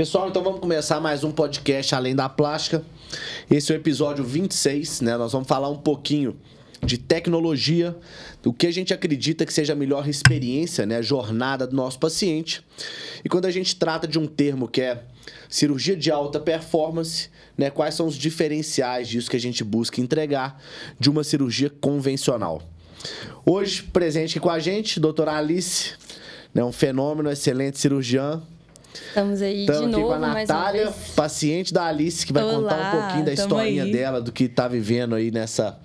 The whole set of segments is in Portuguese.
Pessoal, então vamos começar mais um podcast Além da Plástica. Esse é o episódio 26, né? Nós vamos falar um pouquinho de tecnologia, do que a gente acredita que seja a melhor experiência, né, jornada do nosso paciente. E quando a gente trata de um termo que é cirurgia de alta performance, né, quais são os diferenciais disso que a gente busca entregar de uma cirurgia convencional. Hoje, presente aqui com a gente, doutora Alice, né, um fenômeno, excelente cirurgiã, Estamos aí Estamos de aqui novo, com a mais uma Natália, vez. paciente da Alice, que vai Olá, contar um pouquinho da tamo historinha aí. dela, do que tá vivendo aí nessa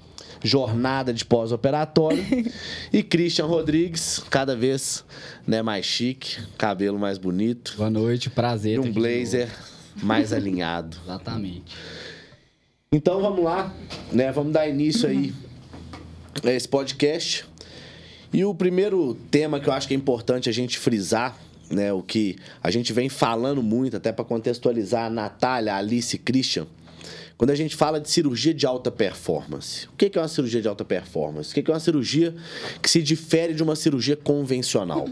jornada de pós-operatório. e Christian Rodrigues, cada vez né, mais chique, cabelo mais bonito Boa noite, prazer. e um blazer mais alinhado. Exatamente. Então vamos lá, né? Vamos dar início aí a esse podcast. E o primeiro tema que eu acho que é importante a gente frisar, né, o que a gente vem falando muito até para contextualizar a Natália, a Alice e Christian, quando a gente fala de cirurgia de alta performance. O que é uma cirurgia de alta performance? O que que é uma cirurgia que se difere de uma cirurgia convencional?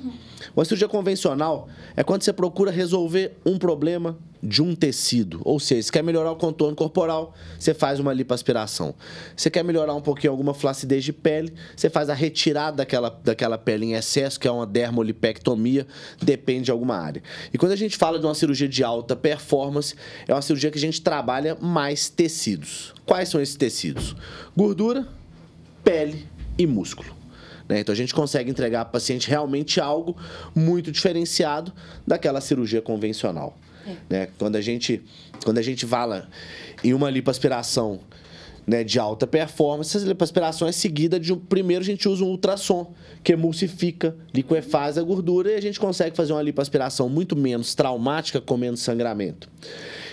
Uma cirurgia convencional é quando você procura resolver um problema de um tecido. Ou seja, você quer melhorar o contorno corporal, você faz uma lipoaspiração. Você quer melhorar um pouquinho alguma flacidez de pele, você faz a retirada daquela, daquela pele em excesso, que é uma dermolipectomia, depende de alguma área. E quando a gente fala de uma cirurgia de alta performance, é uma cirurgia que a gente trabalha mais tecidos. Quais são esses tecidos? Gordura, pele e músculo. né? Então a gente consegue entregar ao paciente realmente algo muito diferenciado daquela cirurgia convencional. Né? Quando a gente quando a gente fala em uma lipoaspiração né, de alta performance, essa lipoaspiração é seguida de um. Primeiro a gente usa um ultrassom, que emulsifica, liquefaz a gordura e a gente consegue fazer uma lipoaspiração muito menos traumática, com menos sangramento.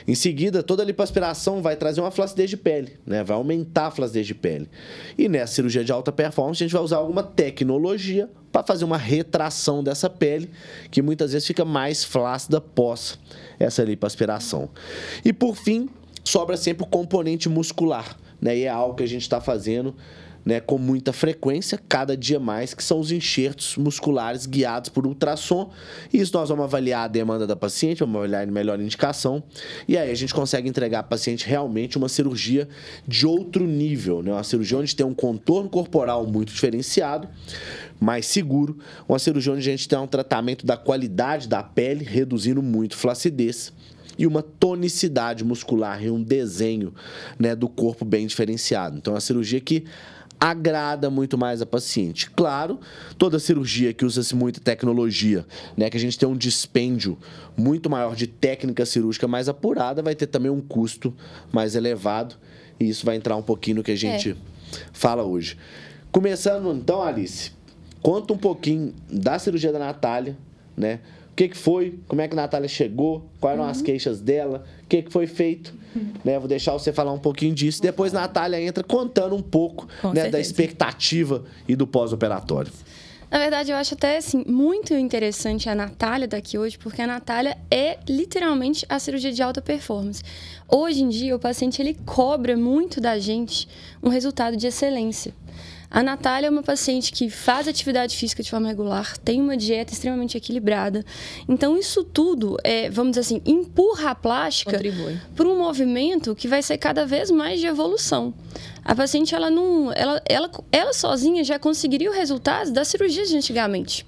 Em seguida, toda a lipoaspiração vai trazer uma flacidez de pele, né? vai aumentar a flacidez de pele. E nessa cirurgia de alta performance, a gente vai usar alguma tecnologia para fazer uma retração dessa pele, que muitas vezes fica mais flácida após essa lipoaspiração. E por fim, sobra sempre o componente muscular, né? E é algo que a gente está fazendo né, com muita frequência, cada dia mais, que são os enxertos musculares guiados por ultrassom. Isso nós vamos avaliar a demanda da paciente, vamos avaliar a melhor indicação. E aí a gente consegue entregar à paciente realmente uma cirurgia de outro nível, né? Uma cirurgia onde tem um contorno corporal muito diferenciado, mais seguro, uma cirurgia onde a gente tem um tratamento da qualidade da pele, reduzindo muito flacidez e uma tonicidade muscular e um desenho né, do corpo bem diferenciado. Então, é uma cirurgia que agrada muito mais a paciente. Claro, toda cirurgia que usa-se muita tecnologia, né, que a gente tem um dispêndio muito maior de técnica cirúrgica mais apurada, vai ter também um custo mais elevado, e isso vai entrar um pouquinho no que a gente fala hoje. Começando então, Alice, conta um pouquinho da cirurgia da Natália, né? O que, que foi? Como é que a Natália chegou? Quais eram Uhum. as queixas dela? O que, que foi feito? Né? Vou deixar você falar um pouquinho disso. Depois a Natália entra contando um pouco né, da expectativa e do pós-operatório. Na verdade, eu acho até assim, muito interessante a Natália daqui hoje, porque a Natália é literalmente a cirurgia de alta performance. Hoje em dia, o paciente ele cobra muito da gente um resultado de excelência. A Natália é uma paciente que faz atividade física de forma regular, tem uma dieta extremamente equilibrada. Então, isso tudo, é, vamos dizer assim, empurra a plástica para um movimento que vai ser cada vez mais de evolução. A paciente, ela não, ela, ela, ela sozinha já conseguiria os resultados das cirurgias de antigamente.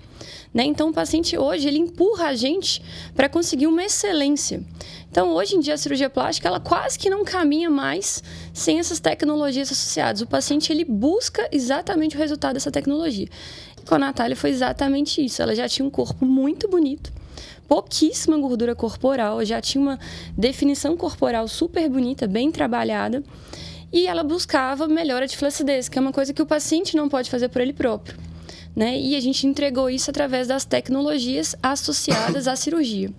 Né? Então, o paciente hoje, ele empurra a gente para conseguir uma excelência. Então, hoje em dia, a cirurgia plástica, ela quase que não caminha mais sem essas tecnologias associadas. O paciente, ele busca exatamente o resultado dessa tecnologia. E com a Natália foi exatamente isso. Ela já tinha um corpo muito bonito, pouquíssima gordura corporal, já tinha uma definição corporal super bonita, bem trabalhada. E ela buscava melhora de flacidez, que é uma coisa que o paciente não pode fazer por ele próprio. Né? E a gente entregou isso através das tecnologias associadas à cirurgia.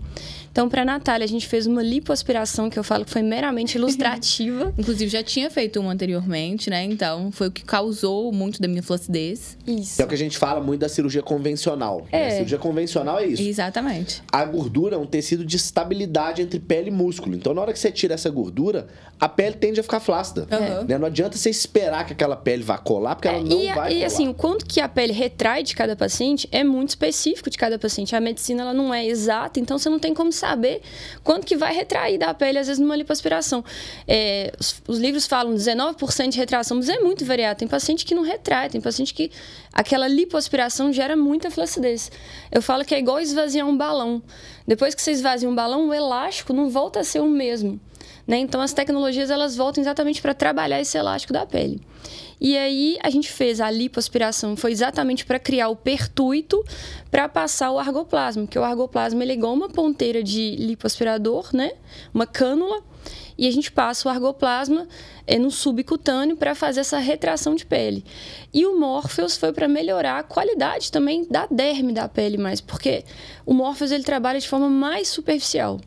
Então, para a Natália, a gente fez uma lipoaspiração, que eu falo que foi meramente ilustrativa. Inclusive, já tinha feito uma anteriormente, né? Então, foi o que causou muito da minha flacidez. Isso. É o que a gente fala muito da cirurgia convencional. né? É. A cirurgia convencional é isso. Exatamente. A gordura é um tecido de estabilidade entre pele e músculo. Então, na hora que você tira essa gordura, a pele tende a ficar flácida. Aham. Né? Não adianta você esperar que aquela pele vá colar, porque ela não É, e, vai e colar. assim, o quanto que a pele retrai de cada paciente é muito específico de cada paciente. A medicina ela não é exata, então você não tem como saber quanto que vai retrair da pele, às vezes, numa lipoaspiração. É, os, os, livros falam 19% de retração, mas é muito variado. Tem paciente que não retrai, tem paciente que aquela lipoaspiração gera muita flacidez. Eu falo que é igual esvaziar um balão. Depois que você esvazia um balão, o elástico não volta a ser o mesmo. Né? Então, as tecnologias elas voltam exatamente para trabalhar esse elástico da pele. E aí, a gente fez a lipoaspiração, foi exatamente para criar o pertuito para passar o argoplasma, porque o argoplasma ele é igual uma ponteira de lipoaspirador, né? Uma cânula e a gente passa o argoplasma é, no subcutâneo para fazer essa retração de pele. E o Morpheus foi para melhorar a qualidade também da derme da pele mais, porque o Morpheus ele trabalha de forma mais superficial.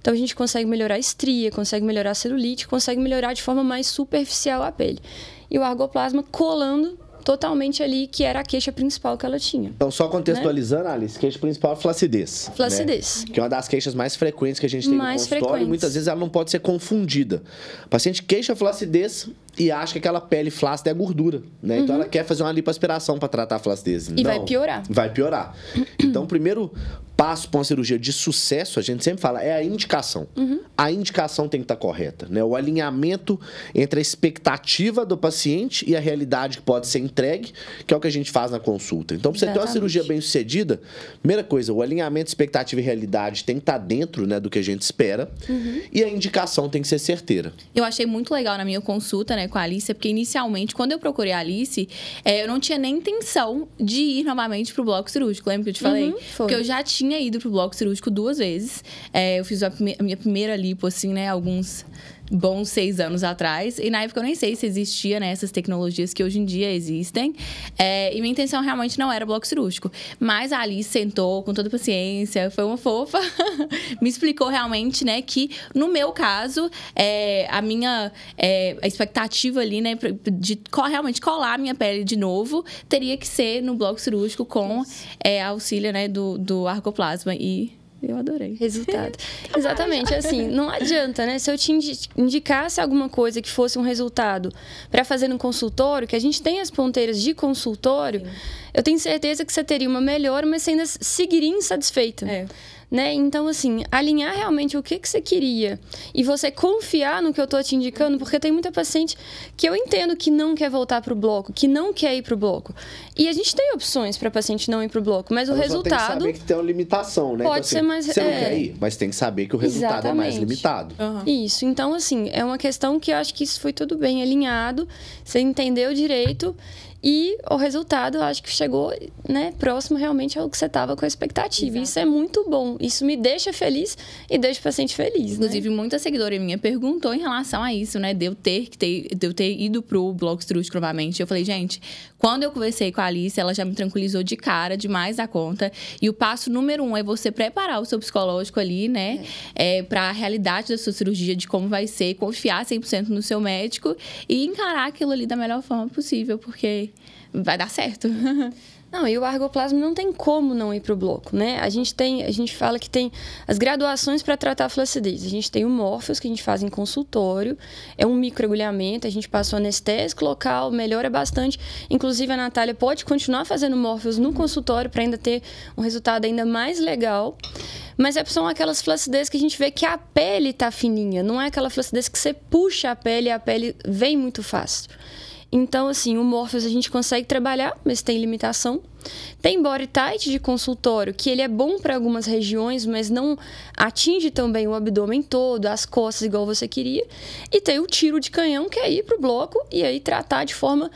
Então a gente consegue melhorar a estria, consegue melhorar a celulite, consegue melhorar de forma mais superficial a pele. E o argoplasma colando totalmente ali, que era a queixa principal que ela tinha. Então, só contextualizando, né? Alice, queixa principal é flacidez. Né? Flacidez. Né? Que é uma das queixas mais frequentes que a gente tem mais no consultório frequentes. e muitas vezes ela não pode ser confundida. O paciente queixa flacidez e acha que aquela pele flácida é gordura, né? Então uhum. ela quer fazer uma lipoaspiração para tratar a flacidez. E não, vai piorar. Vai piorar. Então, o primeiro passo para uma cirurgia de sucesso, a gente sempre fala, é a indicação. Uhum. A indicação tem que estar tá correta, né? O alinhamento entre a expectativa do paciente e a realidade que pode ser entregue, que é o que a gente faz na consulta. Então, para você ter uma cirurgia bem sucedida, primeira coisa, o alinhamento expectativa e realidade tem que estar tá dentro, né, do que a gente espera, uhum. e a indicação tem que ser certeira. Eu achei muito legal na minha consulta, né? Né, com a Alice, porque inicialmente, quando eu procurei a Alice, é, eu não tinha nem intenção de ir novamente pro bloco cirúrgico. Lembra que eu te falei? Uhum, porque eu já tinha ido pro bloco cirúrgico duas vezes. É, eu fiz a, a minha primeira lipo, assim, né, alguns bons seis anos atrás. E na época eu nem sei se existia né, essas tecnologias que hoje em dia existem. É, e minha intenção realmente não era bloco cirúrgico. Mas a Alice sentou com toda paciência, foi uma fofa, me explicou realmente, né, que no meu caso, é, a minha é, a expectativa ali, né, de realmente colar a minha pele de novo, teria que ser no bloco cirúrgico com é, auxílio, né, do, do arcoplasma. E eu adorei. Resultado. Exatamente, assim, não adianta, né? Se eu te indicasse alguma coisa que fosse um resultado para fazer no consultório, que a gente tem as ponteiras de consultório, Sim. eu tenho certeza que você teria uma melhor, mas você ainda seguiria insatisfeita. É. Né? Então, assim, alinhar realmente o que, que você queria e você confiar no que eu estou te indicando, porque tem muita paciente que eu entendo que não quer voltar para o bloco, que não quer ir para o bloco. E a gente tem opções para paciente não ir para o bloco, mas o resultado. Tem que saber que tem uma limitação, né? Pode então, ser assim, mais. Você é... não quer ir, mas tem que saber que o resultado Exatamente. é mais limitado. Uhum. Isso. Então, assim, é uma questão que eu acho que isso foi tudo bem alinhado, você entendeu direito. E o resultado, acho que chegou né, próximo realmente ao que você estava com a expectativa. Exato. Isso é muito bom. Isso me deixa feliz e deixa o paciente feliz. Né? Inclusive, né? muita seguidora minha perguntou em relação a isso, né? De eu ter, que ter, de eu ter ido pro bloco cirúrgico novamente. Eu falei, gente, quando eu conversei com a Alice, ela já me tranquilizou de cara, demais da conta. E o passo número um é você preparar o seu psicológico ali, né? É. É, para a realidade da sua cirurgia, de como vai ser, confiar 100% no seu médico e encarar aquilo ali da melhor forma possível, porque vai dar certo. Não, e o argoplasma não tem como não ir para o bloco, né? A gente tem, a gente fala que tem as graduações para tratar a flacidez. A gente tem o Morpheus, que a gente faz em consultório, é um microagulhamento, a gente passa o anestésico local, melhora bastante. Inclusive, a Natália pode continuar fazendo Morpheus no consultório para ainda ter um resultado ainda mais legal. Mas é, são aquelas flacidez que a gente vê que a pele tá fininha, não é aquela flacidez que você puxa a pele e a pele vem muito fácil. Então, assim, o Morpheus a gente consegue trabalhar, mas tem limitação. Tem body tight de consultório, que ele é bom para algumas regiões, mas não atinge também o abdômen todo, as costas igual você queria. E tem o tiro de canhão, que é ir pro bloco e aí tratar de forma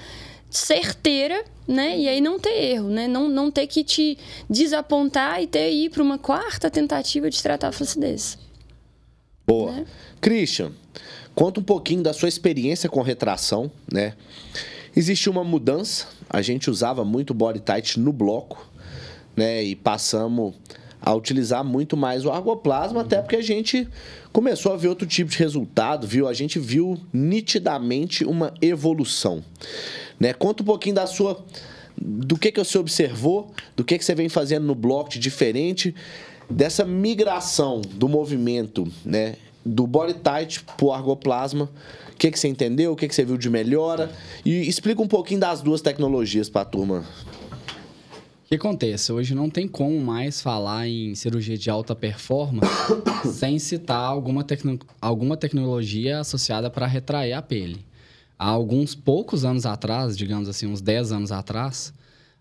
certeira, né? E aí não ter erro, né? Não, não ter que te desapontar e ter ir para uma quarta tentativa de tratar a flacidez. Boa. Né? Christian, Conta um pouquinho da sua experiência com retração, né? Existiu uma mudança, a gente usava muito body tight no bloco, né? E passamos a utilizar muito mais o argoplasma, até porque a gente começou a ver outro tipo de resultado, viu? A gente viu nitidamente uma evolução, né? Conta um pouquinho da sua do que que você observou, do que que você vem fazendo no bloco de diferente, dessa migração do movimento, né? Do body tight pro argoplasma. O que, que você entendeu? O que, que você viu de melhora? E explica um pouquinho das duas tecnologias para a turma. O que acontece? Hoje não tem como mais falar em cirurgia de alta performance sem citar alguma, tecno alguma tecnologia associada para retrair a pele. Há alguns poucos anos atrás, digamos assim, uns 10 anos atrás,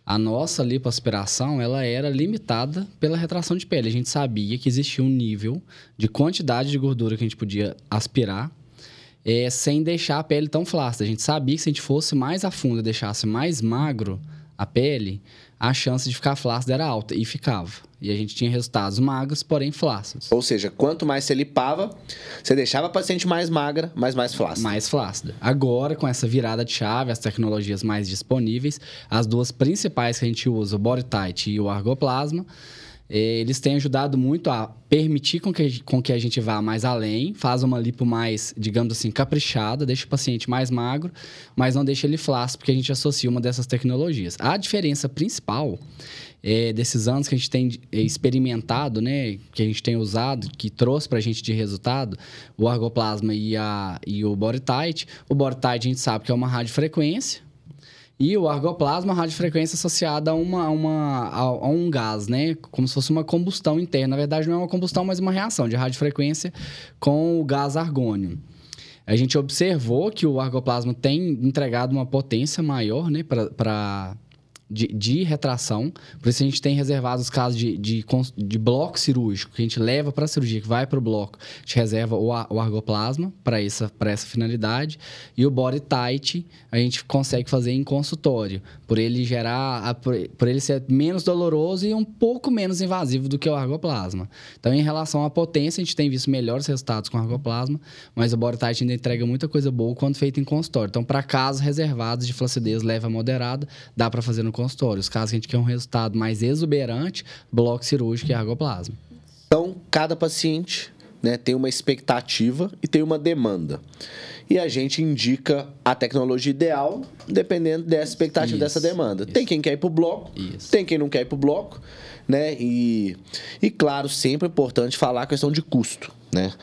a nossa lipoaspiração ela era limitada pela retração de pele. A gente sabia que existia um nível de quantidade de gordura que a gente podia aspirar é, sem deixar a pele tão flácida. A gente sabia que se a gente fosse mais a fundo e deixasse mais magro a pele, a chance de ficar flácida era alta e ficava. E a gente tinha resultados magros, porém flácidos. Ou seja, quanto mais você lipava, você deixava a paciente mais magra, mas mais flácida. Mais flácida. Agora, com essa virada de chave, as tecnologias mais disponíveis, as duas principais que a gente usa, o Body Tight e o Argoplasma, eles têm ajudado muito a permitir com que, com que a gente vá mais além, faz uma lipo mais, digamos assim, caprichada, deixa o paciente mais magro, mas não deixa ele flácido, porque a gente associa uma dessas tecnologias. A diferença principal é, desses anos que a gente tem é, experimentado, né, que a gente tem usado, que trouxe para a gente de resultado, o argoplasma e, a, e o tight. O tight a gente sabe que é uma radiofrequência, e o argoplasma, a radiofrequência associada a, uma, uma, a, a, um gás, né? Como se fosse uma combustão interna. Na verdade, não é uma combustão, mas uma reação de radiofrequência com o gás argônio. A gente observou que o argoplasma tem entregado uma potência maior né, para de, de, retração. Por isso a gente tem reservado os casos de, de, de bloco cirúrgico, que a gente leva para a cirurgia, que vai para o bloco. A gente reserva o, o argoplasma para essa, essa finalidade. E o body tight a gente consegue fazer em consultório, por ele gerar, por, por ele ser menos doloroso e um pouco menos invasivo do que o argoplasma. Então, em relação à potência, a gente tem visto melhores resultados com argoplasma, mas o body tight ainda entrega muita coisa boa quando feito em consultório. Então, para casos reservados de flacidez leve a moderada, dá para fazer no consultório. Os casos que a gente quer um resultado mais exuberante, bloco cirúrgico e argoplasma. Então, cada paciente né, tem uma expectativa e tem uma demanda. E a gente indica a tecnologia ideal dependendo dessa expectativa, isso, dessa demanda. Isso. Tem quem quer ir para o bloco, isso. tem quem não quer ir para o bloco, né? E, e claro, sempre é importante falar a questão de custo, né?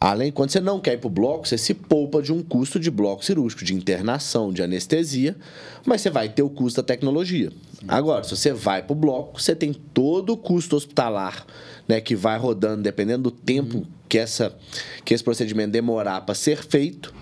Além, quando você não quer ir para o bloco, você se poupa de um custo de bloco cirúrgico, de internação, de anestesia, mas você vai ter o custo da tecnologia. Agora, se você vai para o bloco, você tem todo o custo hospitalar né, que vai rodando, dependendo do tempo uhum. que, essa, que esse procedimento demorar para ser feito.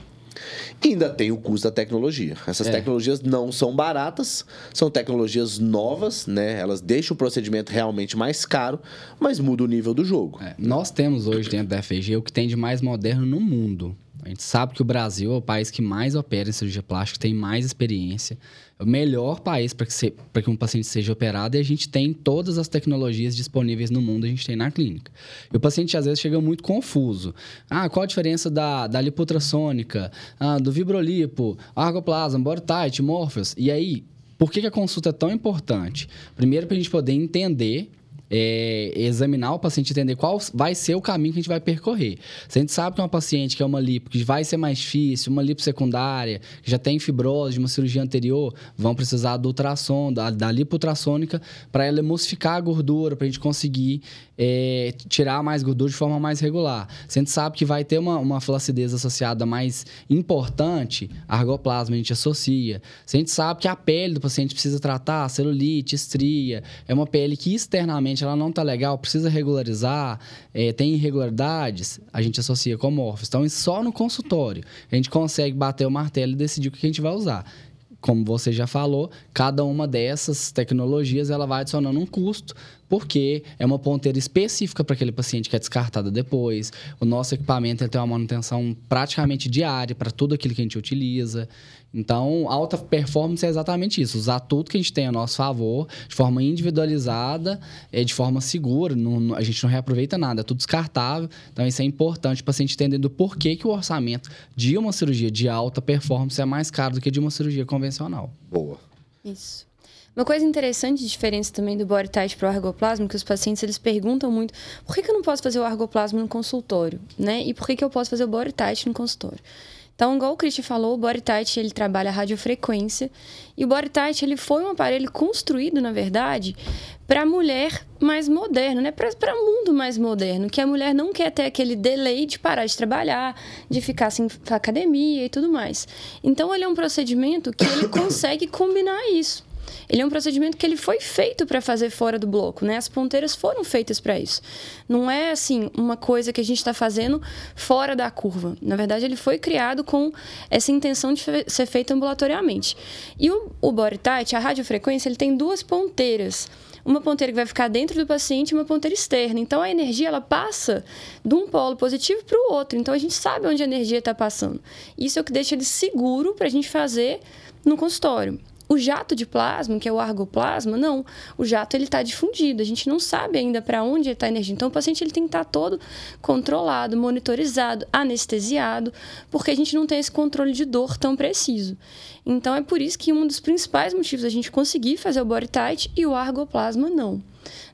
E ainda tem o custo da tecnologia. Essas é. tecnologias não são baratas, são tecnologias novas, né? Elas deixam o procedimento realmente mais caro, mas muda o nível do jogo. É. Nós temos hoje dentro da FG o que tem de mais moderno no mundo. A gente sabe que o Brasil é o país que mais opera em cirurgia plástica, tem mais experiência. É o melhor país para que, que um paciente seja operado e a gente tem todas as tecnologias disponíveis no mundo, a gente tem na clínica. E o paciente às vezes chega muito confuso. Ah, qual a diferença da, da lipotraçônica, ah, do vibrolipo, argoplasma, tight, morpheus? E aí, por que, que a consulta é tão importante? Primeiro, para a gente poder entender é, examinar o paciente, entender qual vai ser o caminho que a gente vai percorrer. Se a gente sabe que uma paciente que é uma lipo que vai ser mais difícil, uma lipo secundária, que já tem fibrose de uma cirurgia anterior, vão precisar do ultrassom, da, da lipo ultrassônica, para ela emulsificar a gordura, para a gente conseguir é, tirar mais gordura de forma mais regular. Se a gente sabe que vai ter uma, uma flacidez associada mais importante, argoplasma a gente associa. Se a gente sabe que a pele do paciente precisa tratar, celulite, estria, é uma pele que externamente ela não está legal, precisa regularizar, é, tem irregularidades, a gente associa com morfos. Então, só no consultório a gente consegue bater o martelo e decidir o que a gente vai usar como você já falou, cada uma dessas tecnologias ela vai adicionando um custo, porque é uma ponteira específica para aquele paciente que é descartada depois. O nosso equipamento ele tem uma manutenção praticamente diária para tudo aquilo que a gente utiliza. Então, alta performance é exatamente isso, usar tudo que a gente tem a nosso favor, de forma individualizada, é, de forma segura, não, a gente não reaproveita nada, é tudo descartável. Então, isso é importante para o paciente entender do porquê que o orçamento de uma cirurgia de alta performance é mais caro do que de uma cirurgia convencional. Boa. Isso. Uma coisa interessante de diferença também do body tight para o argoplasma, que os pacientes eles perguntam muito, por que, que eu não posso fazer o argoplasma no consultório, né? E por que, que eu posso fazer o body tight no consultório? Então, igual o Christian falou, o body tight ele trabalha a radiofrequência e o body tight ele foi um aparelho construído, na verdade, para a mulher mais moderna, né? Para o mundo mais moderno, que a mulher não quer ter aquele delay de parar de trabalhar, de ficar sem academia e tudo mais. Então, ele é um procedimento que ele consegue combinar isso. Ele é um procedimento que ele foi feito para fazer fora do bloco, né? As ponteiras foram feitas para isso. Não é assim uma coisa que a gente está fazendo fora da curva. Na verdade, ele foi criado com essa intenção de ser feito ambulatoriamente. E o, o body tight, a radiofrequência, ele tem duas ponteiras uma ponteira que vai ficar dentro do paciente e uma ponteira externa. Então a energia ela passa de um polo positivo para o outro. Então a gente sabe onde a energia está passando. Isso é o que deixa ele seguro para a gente fazer no consultório. O jato de plasma, que é o argoplasma, não. O jato ele está difundido. A gente não sabe ainda para onde está a energia. Então o paciente ele tem que estar tá todo controlado, monitorizado, anestesiado, porque a gente não tem esse controle de dor tão preciso. Então é por isso que um dos principais motivos a gente conseguir fazer o body tight e o argoplasma não.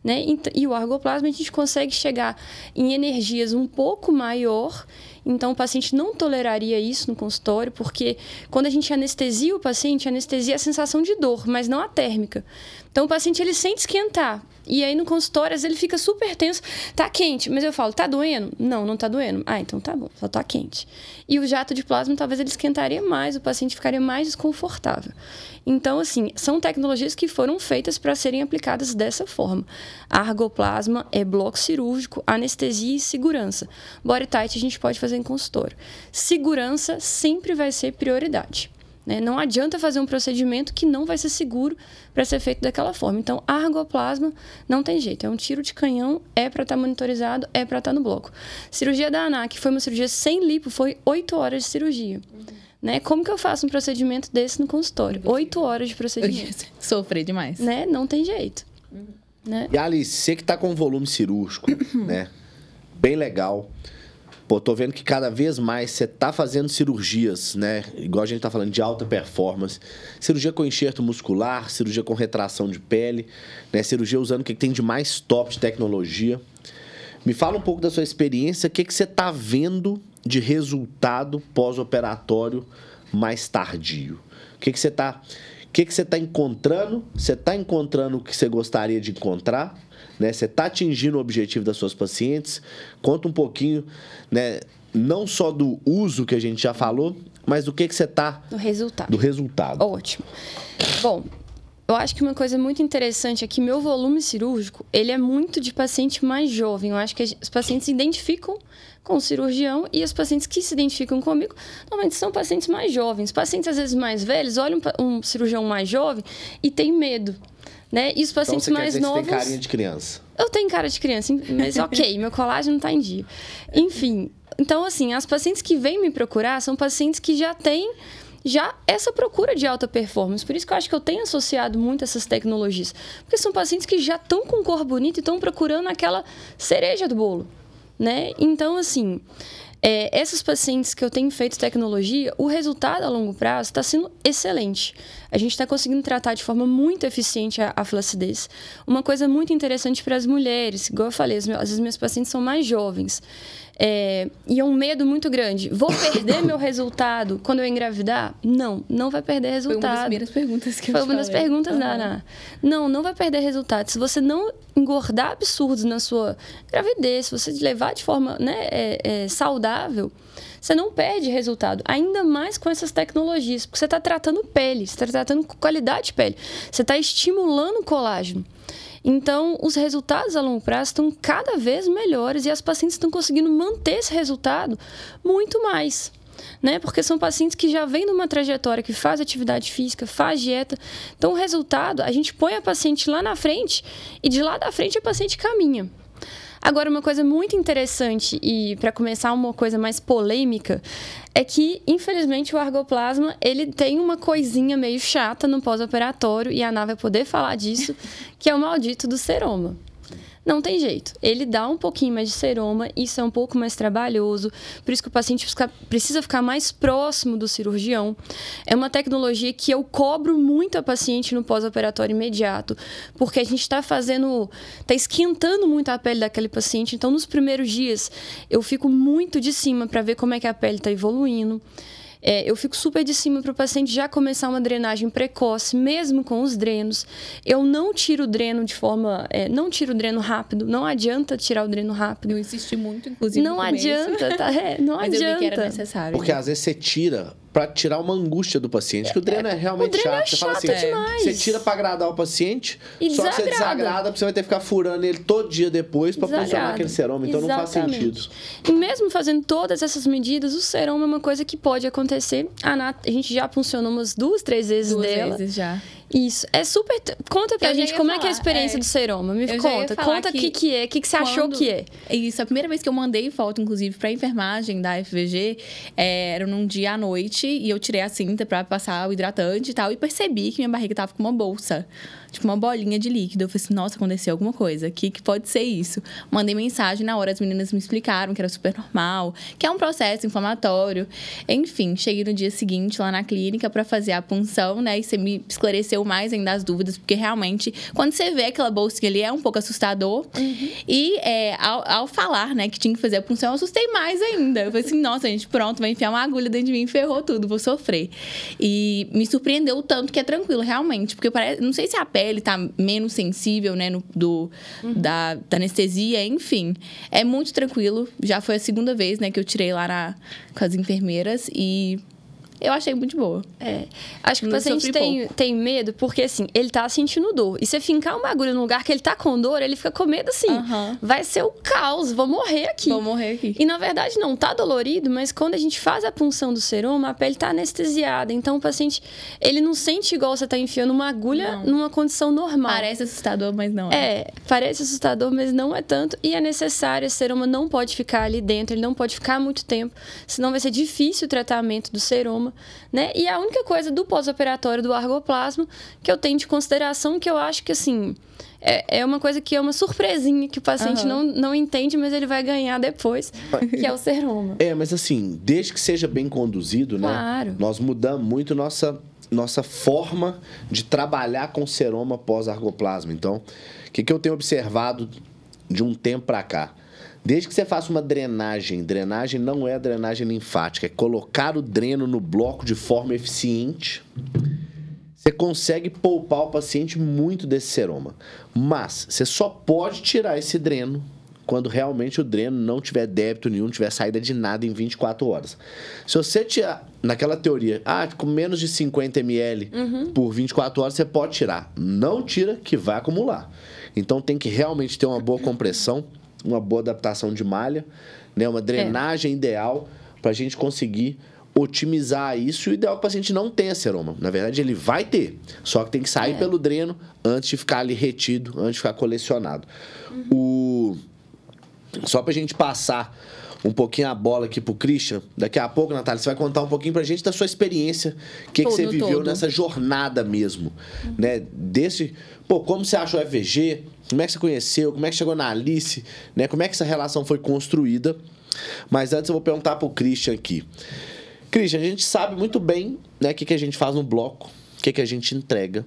Né? E o argoplasma a gente consegue chegar em energias um pouco maior então, o paciente não toleraria isso no consultório, porque quando a gente anestesia o paciente, anestesia a sensação de dor, mas não a térmica. Então, o paciente ele sente esquentar. E aí, no consultório, às vezes ele fica super tenso. Tá quente, mas eu falo, tá doendo? Não, não tá doendo. Ah, então tá bom, só tá quente. E o jato de plasma, talvez ele esquentaria mais, o paciente ficaria mais desconfortável. Então, assim, são tecnologias que foram feitas para serem aplicadas dessa forma. Argoplasma é bloco cirúrgico, anestesia e segurança. Body tight a gente pode fazer em consultório. Segurança sempre vai ser prioridade. Né? Não adianta fazer um procedimento que não vai ser seguro para ser feito daquela forma. Então, argoplasma não tem jeito. É um tiro de canhão, é para estar tá monitorizado, é para estar tá no bloco. Cirurgia da ANAC foi uma cirurgia sem lipo, foi oito horas de cirurgia. Uhum. Né? Como que eu faço um procedimento desse no consultório? Oito horas de procedimento. Sofrer demais. Né? Não tem jeito. Uhum. Né? E Alice, você que está com volume cirúrgico, né? Bem legal. Pô, tô vendo que cada vez mais você tá fazendo cirurgias, né? Igual a gente tá falando de alta performance. Cirurgia com enxerto muscular, cirurgia com retração de pele, né? Cirurgia usando o que tem de mais top de tecnologia. Me fala um pouco da sua experiência, o que, que você tá vendo de resultado pós-operatório mais tardio? O que, que você está que, que você está encontrando? Você está encontrando o que você gostaria de encontrar? Né? Você está atingindo o objetivo das suas pacientes? Conta um pouquinho, né? não só do uso que a gente já falou, mas do que, que você está... Do resultado. Do resultado. Ótimo. Bom, eu acho que uma coisa muito interessante é que meu volume cirúrgico, ele é muito de paciente mais jovem. Eu acho que os pacientes se identificam com o cirurgião e os pacientes que se identificam comigo normalmente são pacientes mais jovens. Pacientes às vezes mais velhos olham um cirurgião mais jovem e tem medo. Né? E os então, pacientes então, mais novos. Você tem carinha de criança. Eu tenho cara de criança, mas ok, meu colágeno está em dia. Enfim, então assim, as pacientes que vêm me procurar são pacientes que já têm já essa procura de alta performance. Por isso que eu acho que eu tenho associado muito essas tecnologias. Porque são pacientes que já estão com cor bonito e estão procurando aquela cereja do bolo né? Então, assim, é, essas pacientes que eu tenho feito tecnologia, o resultado a longo prazo está sendo excelente. A gente está conseguindo tratar de forma muito eficiente a, a flacidez. Uma coisa muito interessante para as mulheres, igual eu falei, as, as minhas pacientes são mais jovens. É, e é um medo muito grande. Vou perder meu resultado quando eu engravidar? Não, não vai perder resultado. Foi uma das primeiras perguntas que Foi eu uma das perguntas uhum. da Ana. Não, não vai perder resultado. Se você não engordar absurdos na sua gravidez, se você levar de forma né, é, é, saudável, você não perde resultado. Ainda mais com essas tecnologias, porque você está tratando pele, você está tratando qualidade de pele, você está estimulando o colágeno. Então, os resultados a longo prazo estão cada vez melhores e as pacientes estão conseguindo manter esse resultado muito mais. Né? Porque são pacientes que já vêm de uma trajetória que faz atividade física, faz dieta. Então, o resultado, a gente põe a paciente lá na frente e de lá da frente a paciente caminha. Agora, uma coisa muito interessante e para começar uma coisa mais polêmica é que, infelizmente, o argoplasma ele tem uma coisinha meio chata no pós-operatório e a Ana vai poder falar disso, que é o maldito do seroma. Não tem jeito. Ele dá um pouquinho mais de seroma, isso é um pouco mais trabalhoso, por isso que o paciente precisa ficar mais próximo do cirurgião. É uma tecnologia que eu cobro muito a paciente no pós-operatório imediato, porque a gente está fazendo, está esquentando muito a pele daquele paciente. Então, nos primeiros dias, eu fico muito de cima para ver como é que a pele está evoluindo. É, eu fico super de cima para o paciente já começar uma drenagem precoce, mesmo com os drenos. Eu não tiro o dreno de forma. É, não tiro o dreno rápido, não adianta tirar o dreno rápido. Eu insisti muito, inclusive. Não adianta, tá? É, não Mas adianta. Eu vi que era necessário. Porque às vezes você tira para tirar uma angústia do paciente, que o dreno é realmente dreno chato. é você fala assim, chato demais. você tira para agradar o paciente, E só que você desagrada. desagrada, porque você vai ter que ficar furando ele todo dia depois para funcionar Desagrada. aquele seroma, então não faz Exatamente. sentido. E mesmo fazendo todas essas medidas, o seroma é uma coisa que pode acontecer. A, Nat, a gente já funcionou umas duas, três vezes Duas dela. vezes já. Isso. É super. Conta pra Eu gente como é que é a falar, experiência é. do seroma. Me conta. falar Conta o que que, que é, o que, que você achou Quando- que é. Isso, a primeira vez que eu mandei foto, inclusive, pra enfermagem da FVG, é, era num dia à noite e eu tirei a cinta pra passar o hidratante e tal, e percebi que minha barriga tava com uma bolsa, tipo uma bolinha de líquido. Eu falei assim, nossa, aconteceu alguma coisa, o que, que pode ser isso? Mandei mensagem na hora, as meninas me explicaram que era super normal, que é um processo inflamatório. Enfim, cheguei no dia seguinte lá na clínica pra fazer a punção, né? E você me esclareceu mais ainda as dúvidas, porque realmente, quando você vê aquela bolsinha ali, é um pouco assustador. E é, ao, ao falar, né, que tinha que fazer a punção, eu assustei mais ainda. Eu falei assim, nossa, gente, pronto, vai enfiar uma agulha dentro de mim, ferrou tudo, vou sofrer. E me surpreendeu o tanto que é tranquilo, realmente. Porque parece, não sei se a pele tá menos sensível, né, no, do, da, da anestesia, enfim. É muito tranquilo. Já foi a segunda vez, né, que eu tirei lá na, com as enfermeiras e eu achei muito boa. É. Acho que o paciente tem, tem medo porque, assim, ele tá sentindo dor. E você fincar uma agulha no lugar que ele tá com dor, ele fica com medo assim. Aham. Vai ser o caos, vou morrer aqui. Vou morrer aqui. E na verdade não tá dolorido, mas quando a gente faz a punção do seroma, a pele tá anestesiada. Então o paciente, ele não sente igual você tá enfiando uma agulha Não. numa condição normal. Parece assustador, mas não é. É, parece assustador, mas não é tanto. E é necessário, esse seroma não pode ficar ali dentro, ele não pode ficar muito tempo, senão vai ser difícil o tratamento do seroma, né? E a única coisa do pós-operatório do argoplasma que eu tenho de consideração, que eu acho que, assim, é, é uma coisa que é uma surpresinha que o paciente Aham. não, não entende, mas ele vai ganhar depois, que é o seroma. É, mas assim, desde que seja bem conduzido, Claro. né? Nós mudamos muito nossa, nossa forma de trabalhar com seroma pós-argoplasma. Então, o que, que eu tenho observado de um tempo para cá? Desde que você faça uma drenagem, drenagem não é drenagem linfática, é colocar o dreno no bloco de forma eficiente. Você consegue poupar o paciente muito desse seroma. Mas você só pode tirar esse dreno quando realmente o dreno não tiver débito nenhum, não tiver saída de nada em 24 horas. Se você tirar, naquela teoria, ah, com menos de 50 ml por 24 horas, você pode tirar. Não tira, que vai acumular. Então tem que realmente ter uma boa compressão, uma boa adaptação de malha, né, uma drenagem ideal para a gente conseguir otimizar isso. E o ideal é que o paciente não tenha seroma. Na verdade, ele vai ter, só que tem que sair pelo dreno antes de ficar ali retido, antes de ficar colecionado. O... Só pra gente passar um pouquinho a bola aqui pro Christian. Daqui a pouco, Natália, você vai contar um pouquinho pra gente da sua experiência, o que, que você viveu todo. nessa jornada mesmo, né? Desse, pô, como você achou o FVG? Como é que você conheceu? Como é que chegou na Alice? Né? Como é que essa relação foi construída? Mas antes eu vou perguntar pro Christian aqui. Christian, a gente sabe muito bem né, o que, que a gente faz no bloco, o que, que a gente entrega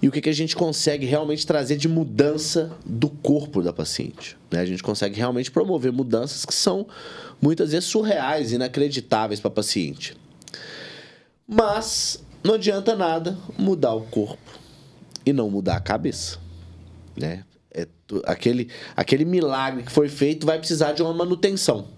e o que, que a gente consegue realmente trazer de mudança do corpo da paciente. né? A gente consegue realmente promover mudanças que são muitas vezes surreais, inacreditáveis para a paciente. Mas não adianta nada mudar o corpo e não mudar a cabeça. Né? É aquele, aquele milagre que foi feito vai precisar de uma manutenção.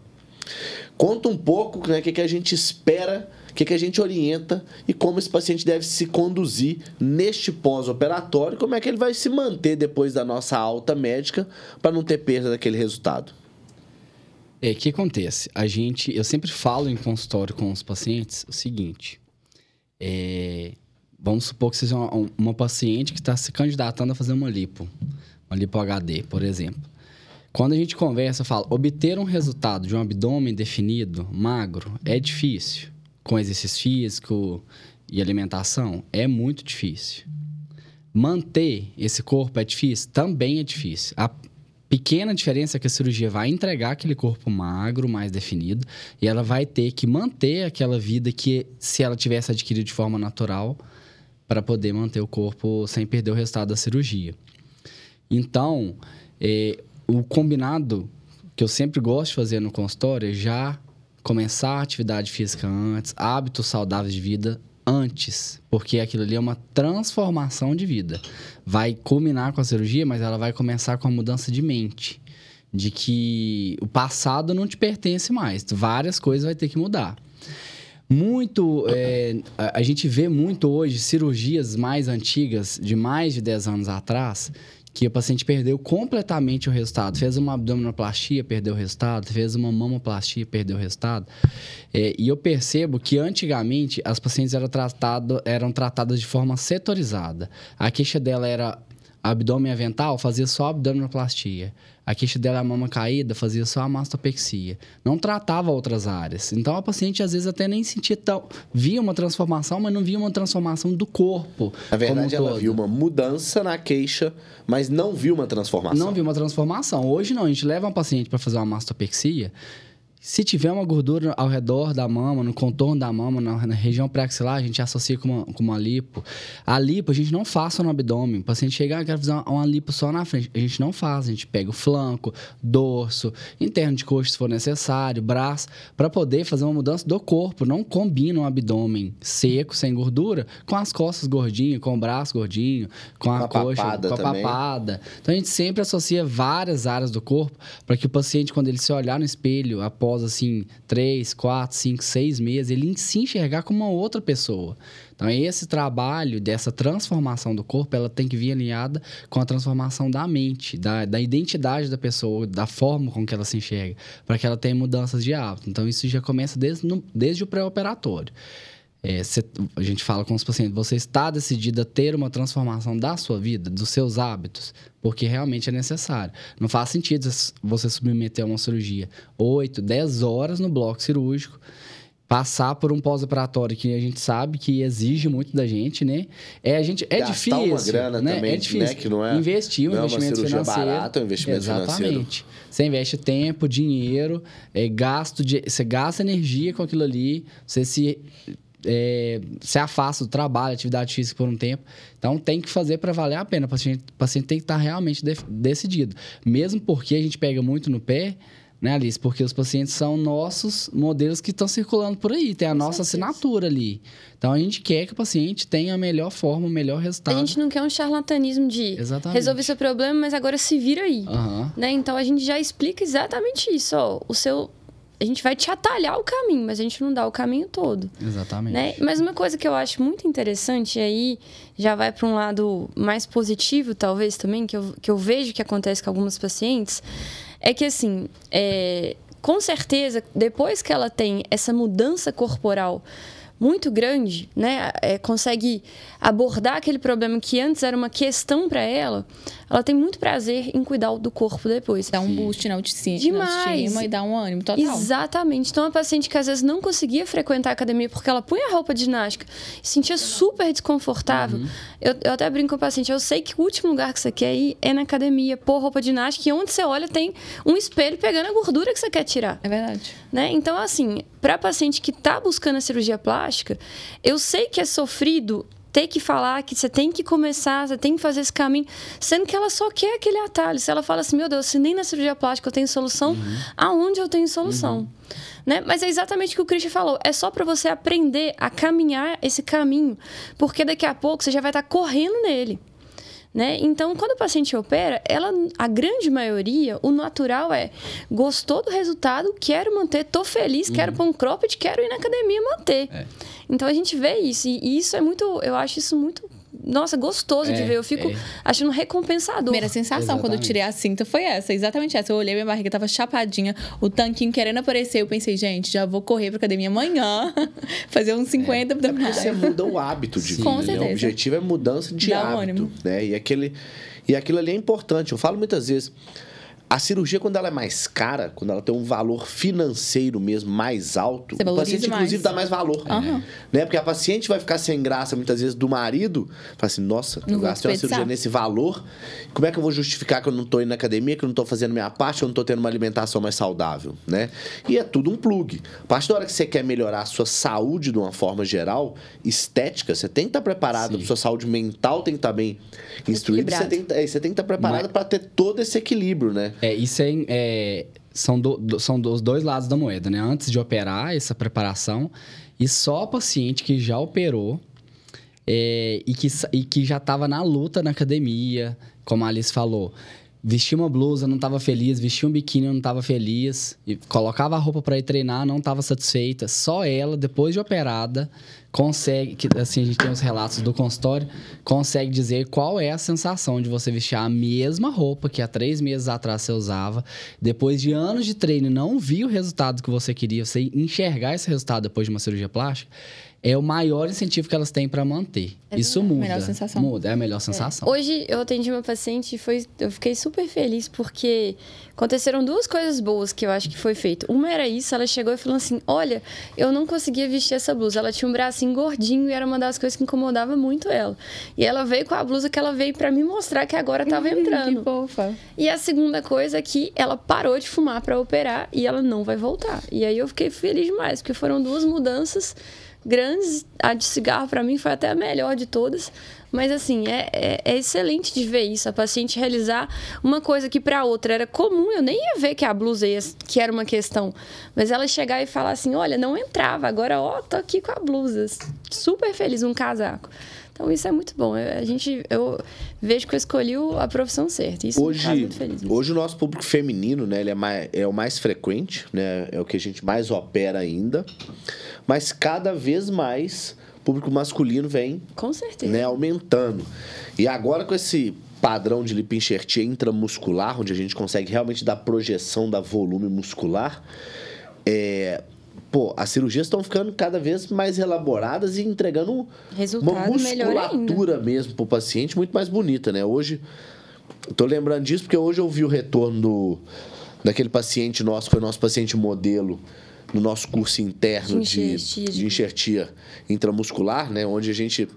Conta um pouco né, o que, que a gente espera, o que, que a gente orienta e como esse paciente deve se conduzir neste pós-operatório, como é que ele vai se manter depois da nossa alta médica para não ter perda daquele resultado. É, o que acontece? A gente, eu sempre falo em consultório com os pacientes o seguinte: é, vamos supor que seja uma, uma paciente que está se candidatando a fazer uma lipo, uma lipo HD, por exemplo. Quando a gente conversa, eu falo, obter um resultado de um abdômen definido, magro, é difícil. Com exercício físico e alimentação, é muito difícil. Manter esse corpo é difícil? Também é difícil. A pequena diferença é que a cirurgia vai entregar aquele corpo magro, mais definido, e ela vai ter que manter aquela vida que, se ela tivesse adquirido de forma natural, para poder manter o corpo sem perder o resultado da cirurgia. Então, eh, o combinado que eu sempre gosto de fazer no consultório é já começar a atividade física antes, hábitos saudáveis de vida antes, porque aquilo ali é uma transformação de vida. Vai culminar com a cirurgia, mas ela vai começar com a mudança de mente, de que o passado não te pertence mais, várias coisas vai ter que mudar. muito. É, a, a, gente vê muito hoje cirurgias mais antigas, de mais de 10 anos atrás, que o paciente perdeu completamente o resultado. Fez uma abdominoplastia, perdeu o resultado. Fez uma mamoplastia, perdeu o resultado. É, e eu percebo que antigamente as pacientes eram, tratado, eram tratadas de forma setorizada. A queixa dela era abdômen avental, fazia só abdominoplastia. A queixa dela é a mama caída, fazia só a mastopexia. Não tratava outras áreas. Então a paciente às vezes até nem sentia tão. Via uma transformação, mas não via uma transformação do corpo. Na verdade, ela todo. viu uma mudança na queixa, mas não viu uma transformação. Não viu uma transformação. Hoje não, a gente leva uma paciente para fazer uma mastopexia. Se tiver uma gordura ao redor da mama, no contorno da mama, na, na região pré-axilar, a gente associa com uma, com uma lipo. A lipo a gente não faz só no abdômen. O paciente chegar e quer fazer uma, uma, lipo só na frente. A gente não faz. A gente pega o flanco, dorso, interno de coxa se for necessário, braço, para poder fazer uma mudança do corpo. Não combina um abdômen seco, sem gordura, com as costas gordinhas, com o braço gordinho, com a, a coxa, com a também. papada. Então a gente sempre associa várias áreas do corpo para que o paciente, quando ele se olhar no espelho, após após, assim, três, quatro, cinco, seis meses, ele se enxergar como uma outra pessoa. Então, esse trabalho dessa transformação do corpo, ela tem que vir alinhada com a transformação da mente, da, da identidade da pessoa, da forma com que ela se enxerga, para que ela tenha mudanças de hábito. Então, isso já começa desde, no, desde o pré-operatório. É, cê, a gente fala com os pacientes, você está decidido a ter uma transformação da sua vida, dos seus hábitos, porque realmente é necessário. Não faz sentido você submeter a uma cirurgia 8, 10 horas no bloco cirúrgico, passar por um pós-operatório que a gente sabe que exige muito da gente, né? É, a gente, é Gastar difícil. uma grana né? também, é difícil. Né? Que não é, Investir um não investimento é uma financeiro. barato, é um investimento Exatamente. financeiro. Você investe tempo, dinheiro, é, gasto de, você gasta energia com aquilo ali, você se é, se afasta do trabalho, atividade física por um tempo. Então tem que fazer para valer a pena. O paciente, o paciente tem que estar tá realmente de, decidido. Mesmo porque a gente pega muito no pé, né, Alice? Porque os pacientes são nossos modelos que estão circulando por aí, tem a Com nossa certeza. assinatura ali. Então a gente quer que o paciente tenha a melhor forma, o melhor resultado. A gente não quer um charlatanismo de Exatamente. resolver seu problema, mas agora se vira aí. Uhum. Né? Então a gente já explica exatamente isso. Ó, o seu a gente vai te atalhar o caminho, mas a gente não dá o caminho todo. Exatamente. Né? Mas uma coisa que eu acho muito interessante, e aí já vai para um lado mais positivo, talvez também, que eu, que eu vejo que acontece com algumas pacientes, é que, assim, é, com certeza, depois que ela tem essa mudança corporal muito grande, né, é, consegue abordar aquele problema que antes era uma questão para ela, ela tem muito prazer em cuidar do corpo depois. Dá um boost na autoestima, Demais. e dá um ânimo total. Exatamente. Então, uma paciente que às vezes não conseguia frequentar a academia porque ela punha a roupa de ginástica, se sentia super desconfortável. Uhum. Eu, eu até brinco com o paciente, eu sei que o último lugar que você quer ir é na academia, pôr roupa de ginástica, e onde você olha tem um espelho pegando a gordura que você quer tirar. É verdade. Né? Então, assim, para paciente que está buscando a cirurgia plástica, eu sei que é sofrido ter que falar que você tem que começar, você tem que fazer esse caminho, sendo que ela só quer aquele atalho. Se ela fala assim, meu Deus, se nem na cirurgia plástica eu tenho solução, uhum. aonde eu tenho solução? Uhum. Né? Mas é exatamente o que o Christian falou. É só para você aprender a caminhar esse caminho, porque daqui a pouco você já vai estar tá correndo nele. Né? Então, quando o paciente opera, ela, a grande maioria, o natural é gostou do resultado, quero manter, tô feliz, uhum. quero pôr um cropped, quero ir na academia manter. É. Então a gente vê isso, e isso é muito, eu acho isso muito nossa, gostoso é, de ver. Eu fico é. achando recompensador. A primeira sensação exatamente. quando eu tirei a cinta foi essa, exatamente essa. Eu olhei, minha barriga tava chapadinha, o tanquinho querendo aparecer. Eu pensei, gente, já vou correr pra academia amanhã, fazer uns 50 é. é você muda o hábito de vida. Com certeza. Né? O objetivo é mudança de Dá hábito. Um né? E, aquele, e aquilo ali é importante. Eu falo muitas vezes. A cirurgia, quando ela é mais cara, quando ela tem um valor financeiro mesmo mais alto, Você o paciente, mais. inclusive, dá mais valor. Uhum. Né? Porque a paciente vai ficar sem graça, muitas vezes, do marido. Fala assim, nossa, não eu gastei uma cirurgia nesse valor. Como é que eu vou justificar que eu não estou indo na academia, que eu não estou fazendo minha parte, que eu não estou tendo uma alimentação mais saudável, né? E é tudo um plug. A partir da hora que você quer melhorar a sua saúde de uma forma geral, estética, você tem que estar preparado, sua saúde mental tem que estar bem instruída, você tem, é, você tem que estar preparado Mas... para ter todo esse equilíbrio, né? É, isso é, é são, do, do, são dos dois lados da moeda, né? Antes de operar, essa preparação, e só paciente que já operou é, e, que, e que já estava na luta na academia, como a Alice falou, vestia uma blusa, não estava feliz, vestia um biquíni, não estava feliz, e colocava a roupa para ir treinar, não estava satisfeita. Só ela, depois de operada, consegue, que assim a gente tem os relatos do consultório, consegue dizer qual é a sensação de você vestir a mesma roupa que há três meses atrás você usava, depois de anos de treino não viu o resultado que você queria, você enxergar esse resultado depois de uma cirurgia plástica é o maior incentivo que elas têm para manter. É Isso muda. É a melhor sensação. Muda, é a melhor é. sensação. É. Hoje eu atendi uma paciente e foi, eu fiquei super feliz porque aconteceram duas coisas boas que eu acho que foi feito. Uma era isso, ela chegou e falou assim: Olha, eu não conseguia vestir essa blusa. Ela tinha um bracinho gordinho e era uma das coisas que incomodava muito ela. E ela veio com a blusa que ela veio para me mostrar que agora estava entrando. Que fofa. E a segunda coisa é que ela parou de fumar para operar e ela não vai voltar. E aí eu fiquei feliz demais, porque foram duas mudanças grandes. A de cigarro, para mim, foi até a melhor de todas. Mas, assim, é, é, é, excelente de ver isso. A paciente realizar uma coisa que para outra era comum. Eu nem ia ver que a blusa ia, que era uma questão. Mas ela chegar e falar assim: olha, não entrava. Agora, ó, tô aqui com a blusa. Super feliz, um casaco. Então isso é muito bom. A gente, eu vejo que eu escolhi a profissão certa. Isso hoje, muito feliz. Hoje o nosso público feminino, né, ele é, mais, é o mais frequente, né, é o que a gente mais opera ainda. Mas cada vez mais o público masculino vem com certeza né, aumentando. E agora com esse padrão de lipinxertia intramuscular, onde a gente consegue realmente dar projeção da volume muscular, é, pô, as cirurgias estão ficando cada vez mais elaboradas e entregando Resultado uma musculatura mesmo para o paciente muito mais bonita, né? Hoje, tô lembrando disso porque hoje eu vi o retorno do, daquele paciente nosso, foi nosso paciente modelo no nosso curso interno de, de, de enxertia intramuscular, né? Onde a gente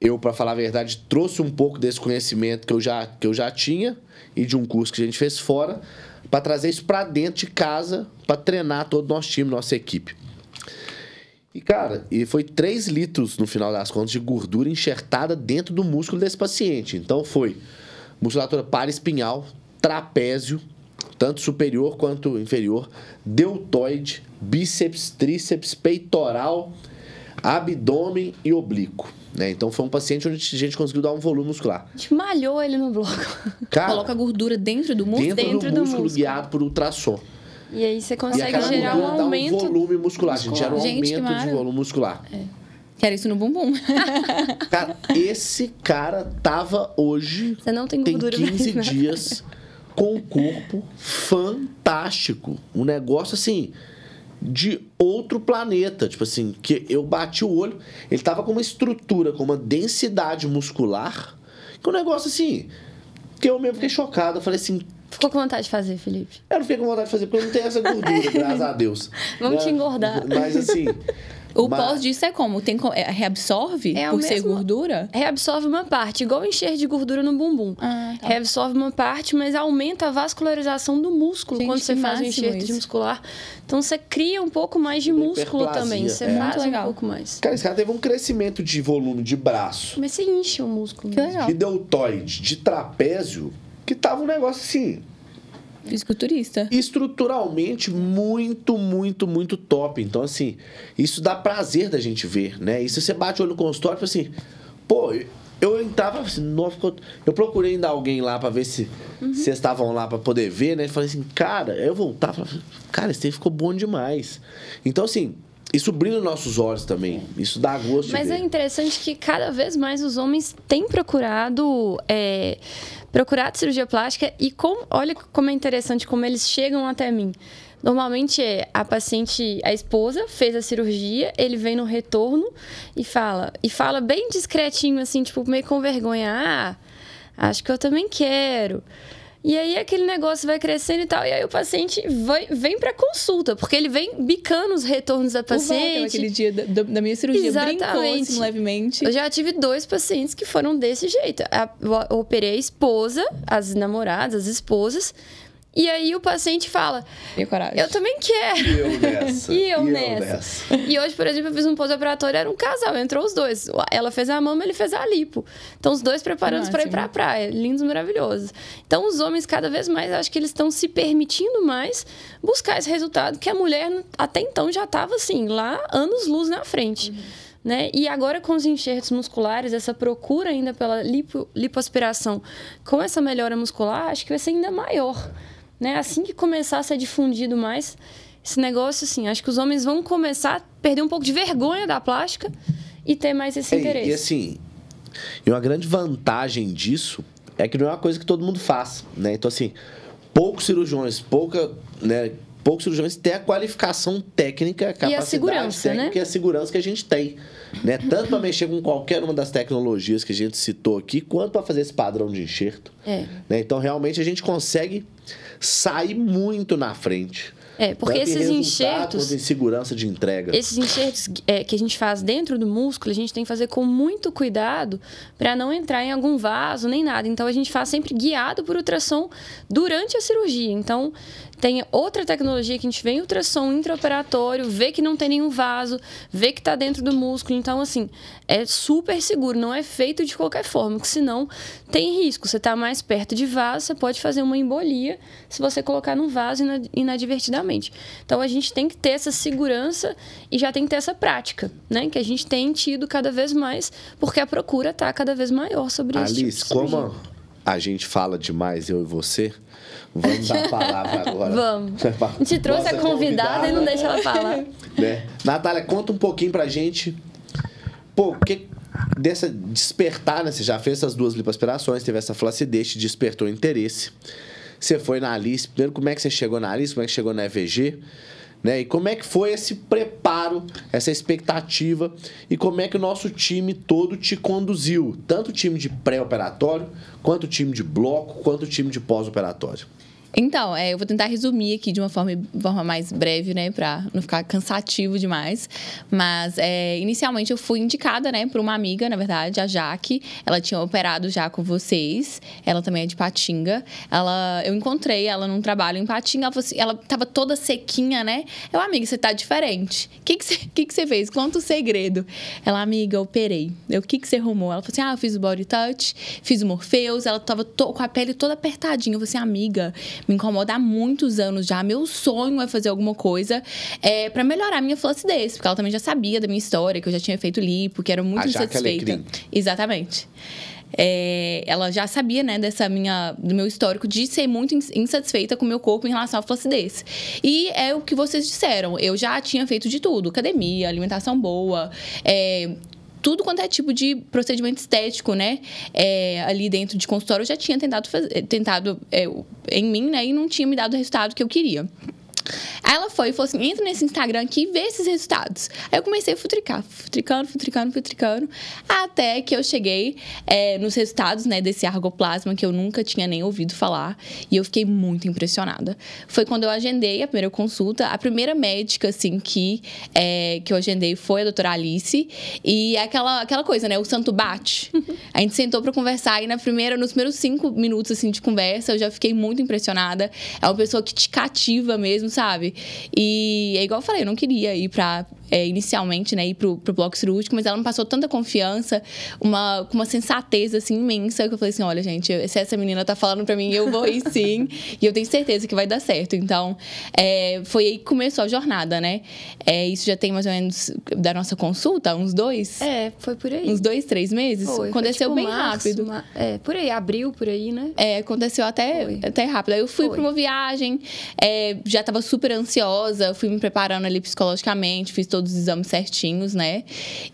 eu, para falar a verdade, trouxe um pouco desse conhecimento que eu já, que eu já tinha e de um curso que a gente fez fora para trazer isso para dentro de casa, para treinar todo o nosso time, nossa equipe. E, cara, e foi 3 litros, no final das contas, de gordura enxertada dentro do músculo desse paciente. Então, foi musculatura paraespinhal, trapézio, tanto superior quanto inferior, deltoide, bíceps, tríceps, peitoral, abdômen e oblíquo. Né? Então foi um paciente onde a gente conseguiu dar um volume muscular. A gente malhou ele no bloco. Cara, Coloca a gordura dentro do músculo? Dentro, dentro do, do, músculo, guiado por ultrassom. E aí você consegue gerar um aumento. um volume muscular. A gente gera um gente, aumento de volume muscular. É. Quero isso no bumbum. cara, esse cara tava hoje. Você não tem gordura Tem 15 mais, dias com um corpo fantástico. Um negócio assim de outro planeta. Tipo assim, que eu bati o olho, ele tava com uma estrutura, com uma densidade muscular, que um negócio assim, que eu mesmo fiquei chocado. Eu falei assim. Ficou com vontade de fazer, Felipe? Eu não fiquei com vontade de fazer, porque eu não tenho essa gordura, graças a Deus. Vamos te engordar. Mas assim. O Mas... pós disso é como? Tem, é, reabsorve é por ser gordura? Reabsorve uma parte, igual encher de gordura no bumbum. Ah, tá. Reabsorve uma parte, mas aumenta a vascularização do músculo Gente, quando você faz o enxerto de muscular. Então você cria um pouco mais de músculo também. Você é. faz um pouco mais. Cara, esse cara teve um crescimento de volume de braço. Mas você enche o músculo. Que legal. De deltoide, de trapézio, que tava um negócio assim Fisiculturista. Estruturalmente muito, muito, muito top. Então, assim, isso dá prazer da gente ver, né? E se você bate o olho no consultório, assim, pô, eu entrava assim, nossa, eu procurei ainda alguém lá para ver se uhum. vocês estavam lá para poder ver, né? Falei assim, cara, eu voltava, cara, esse ficou bom demais. Então, assim, isso brilha nos nossos olhos também. Isso dá gosto. Mas é interessante que cada vez mais os homens têm procurado. É procurar cirurgia plástica e com, olha como é interessante como eles chegam até mim. Normalmente é a paciente, a esposa fez a cirurgia, ele vem no retorno e fala, e fala bem discretinho assim, tipo meio com vergonha, ah, acho que eu também quero. E aí aquele negócio vai crescendo e tal. E aí o paciente vai, vem para consulta, porque ele vem bicando os retornos da paciente. Aquele dia da, da minha cirurgia Exatamente. brincou assim, levemente. Eu já tive dois pacientes que foram desse jeito. Eu operei a esposa, as namoradas, as esposas. E aí o paciente fala: Eu também quero. E eu nessa. e eu, e nessa. eu nessa. E hoje, por exemplo, eu fiz um pós-operatório, era um casal, entrou os dois. Ela fez a mama, ele fez a lipo. Então, os dois preparando para ir para a praia. Lindos, maravilhosos. Então, os homens, cada vez mais, acho que eles estão se permitindo mais buscar esse resultado que a mulher, até então, já estava assim, lá anos luz na frente. Uhum. Né? E agora com os enxertos musculares, essa procura ainda pela lipo, lipoaspiração com essa melhora muscular, acho que vai ser ainda maior. Né? Assim que começar a ser difundido mais, esse negócio, assim, acho que os homens vão começar a perder um pouco de vergonha da plástica e ter mais esse É, interesse. E assim, e uma grande vantagem disso é que não é uma coisa que todo mundo faz, né? Então, assim, poucos cirurgiões, pouca, né? Poucos cirurgiões têm a qualificação técnica, a capacidade segurança, né? técnica e a segurança que a gente tem. Né? Tanto para mexer com qualquer uma das tecnologias que a gente citou aqui, quanto para fazer esse padrão de enxerto. É. Né? Então, realmente, a gente consegue sair muito na frente. É, porque esses enxertos. em segurança de entrega. Esses enxertos é, que a gente faz dentro do músculo, a gente tem que fazer com muito cuidado para não entrar em algum vaso nem nada. Então a gente faz sempre guiado por ultrassom durante a cirurgia. Então tem outra tecnologia que a gente vê em ultrassom intraoperatório, vê que não tem nenhum vaso, vê que está dentro do músculo. Então, assim, é super seguro, não é feito de qualquer forma, porque senão tem risco. Você está mais perto de vaso, você pode fazer uma embolia se você colocar no vaso inad- inadvertidamente. Então, a gente tem que ter essa segurança e já tem que ter essa prática, né? Que a gente tem tido cada vez mais, porque a procura está cada vez maior sobre isso. Alice, como a gente fala demais, eu e você, vamos dar a palavra agora. Vamos. A gente trouxe a Nossa convidada e não deixa ela falar. Né? Natália, conta um pouquinho pra gente. Pô, o que dessa despertar, né? Você já fez essas duas lipoaspirações, teve essa flacidez, te despertou interesse. Você foi na Alice. Primeiro, como é que você chegou na Alice? Como é que chegou na EVG? Né? E como é que foi esse preparo, essa expectativa e como é que o nosso time todo te conduziu? Tanto o time de pré-operatório, quanto o time de bloco, quanto o time de pós-operatório. Então, é, eu vou tentar resumir aqui de uma forma, forma mais breve, né, pra não ficar cansativo demais. Mas, é, inicialmente, eu fui indicada, né, por uma amiga, na verdade, a Jaque. Ela tinha operado já com vocês. Ela também é de Patinga. Ela, eu encontrei ela num trabalho em Patinga. Ela, assim, ela tava toda sequinha, né? Eu, amiga, você tá diferente. O que que você, que que fez? Conta o segredo. Ela, amiga, operei. Eu, o que que você arrumou? Ela falou assim, ah, eu fiz o body touch, fiz o Morpheus. Ela tava com a pele toda apertadinha. Eu falei assim, amiga, me incomoda há muitos anos já. Meu sonho é fazer alguma coisa é, para melhorar a minha flacidez. Porque ela também já sabia da minha história, que eu já tinha feito lipo, que era muito A insatisfeita. Alecrim. Exatamente. É, ela já sabia, né, dessa minha, do meu histórico de ser muito ins- insatisfeita com o meu corpo em relação à flacidez. E é o que vocês disseram. Eu já tinha feito de tudo: academia, alimentação boa, é, tudo quanto é tipo de procedimento estético, né? É, ali dentro de consultório eu já tinha tentado, fazer, tentado é, em mim, né? E não tinha me dado o resultado que eu queria. Aí ela foi e falou assim: entra nesse Instagram aqui e vê esses resultados. Aí eu comecei a futricar, futricando, futricando, futricando, até que eu cheguei é, nos resultados né, desse argoplasma que eu nunca tinha nem ouvido falar. E eu fiquei muito impressionada. Foi quando eu agendei a primeira consulta. A primeira médica, assim, que, é, que eu agendei foi a doutora Alice. E é aquela, aquela coisa, né? O santo bate. A gente sentou pra conversar e na primeira, nos primeiros cinco minutos, assim, de conversa, eu já fiquei muito impressionada. É uma pessoa que te cativa mesmo, sabe? E é igual eu falei, eu não queria ir pra. É, inicialmente, né, ir pro, pro bloco cirúrgico, mas ela me passou tanta confiança, uma, com uma sensatez, assim, imensa, que eu falei assim, olha, gente, se essa menina tá falando pra mim, eu vou ir sim, e eu tenho certeza que vai dar certo. Então, é, foi aí que começou a jornada, né? É, isso já tem mais ou menos, da nossa consulta, uns dois? É, foi por aí. Uns dois, três meses? Foi, Aconteceu foi tipo bem março, rápido. ma- É, por aí, abril, por aí, né? É, aconteceu até, Foi. até rápido. Aí eu fui Foi. pra uma viagem, é, já tava super ansiosa, fui me preparando ali psicologicamente, fiz todos os exames certinhos, né?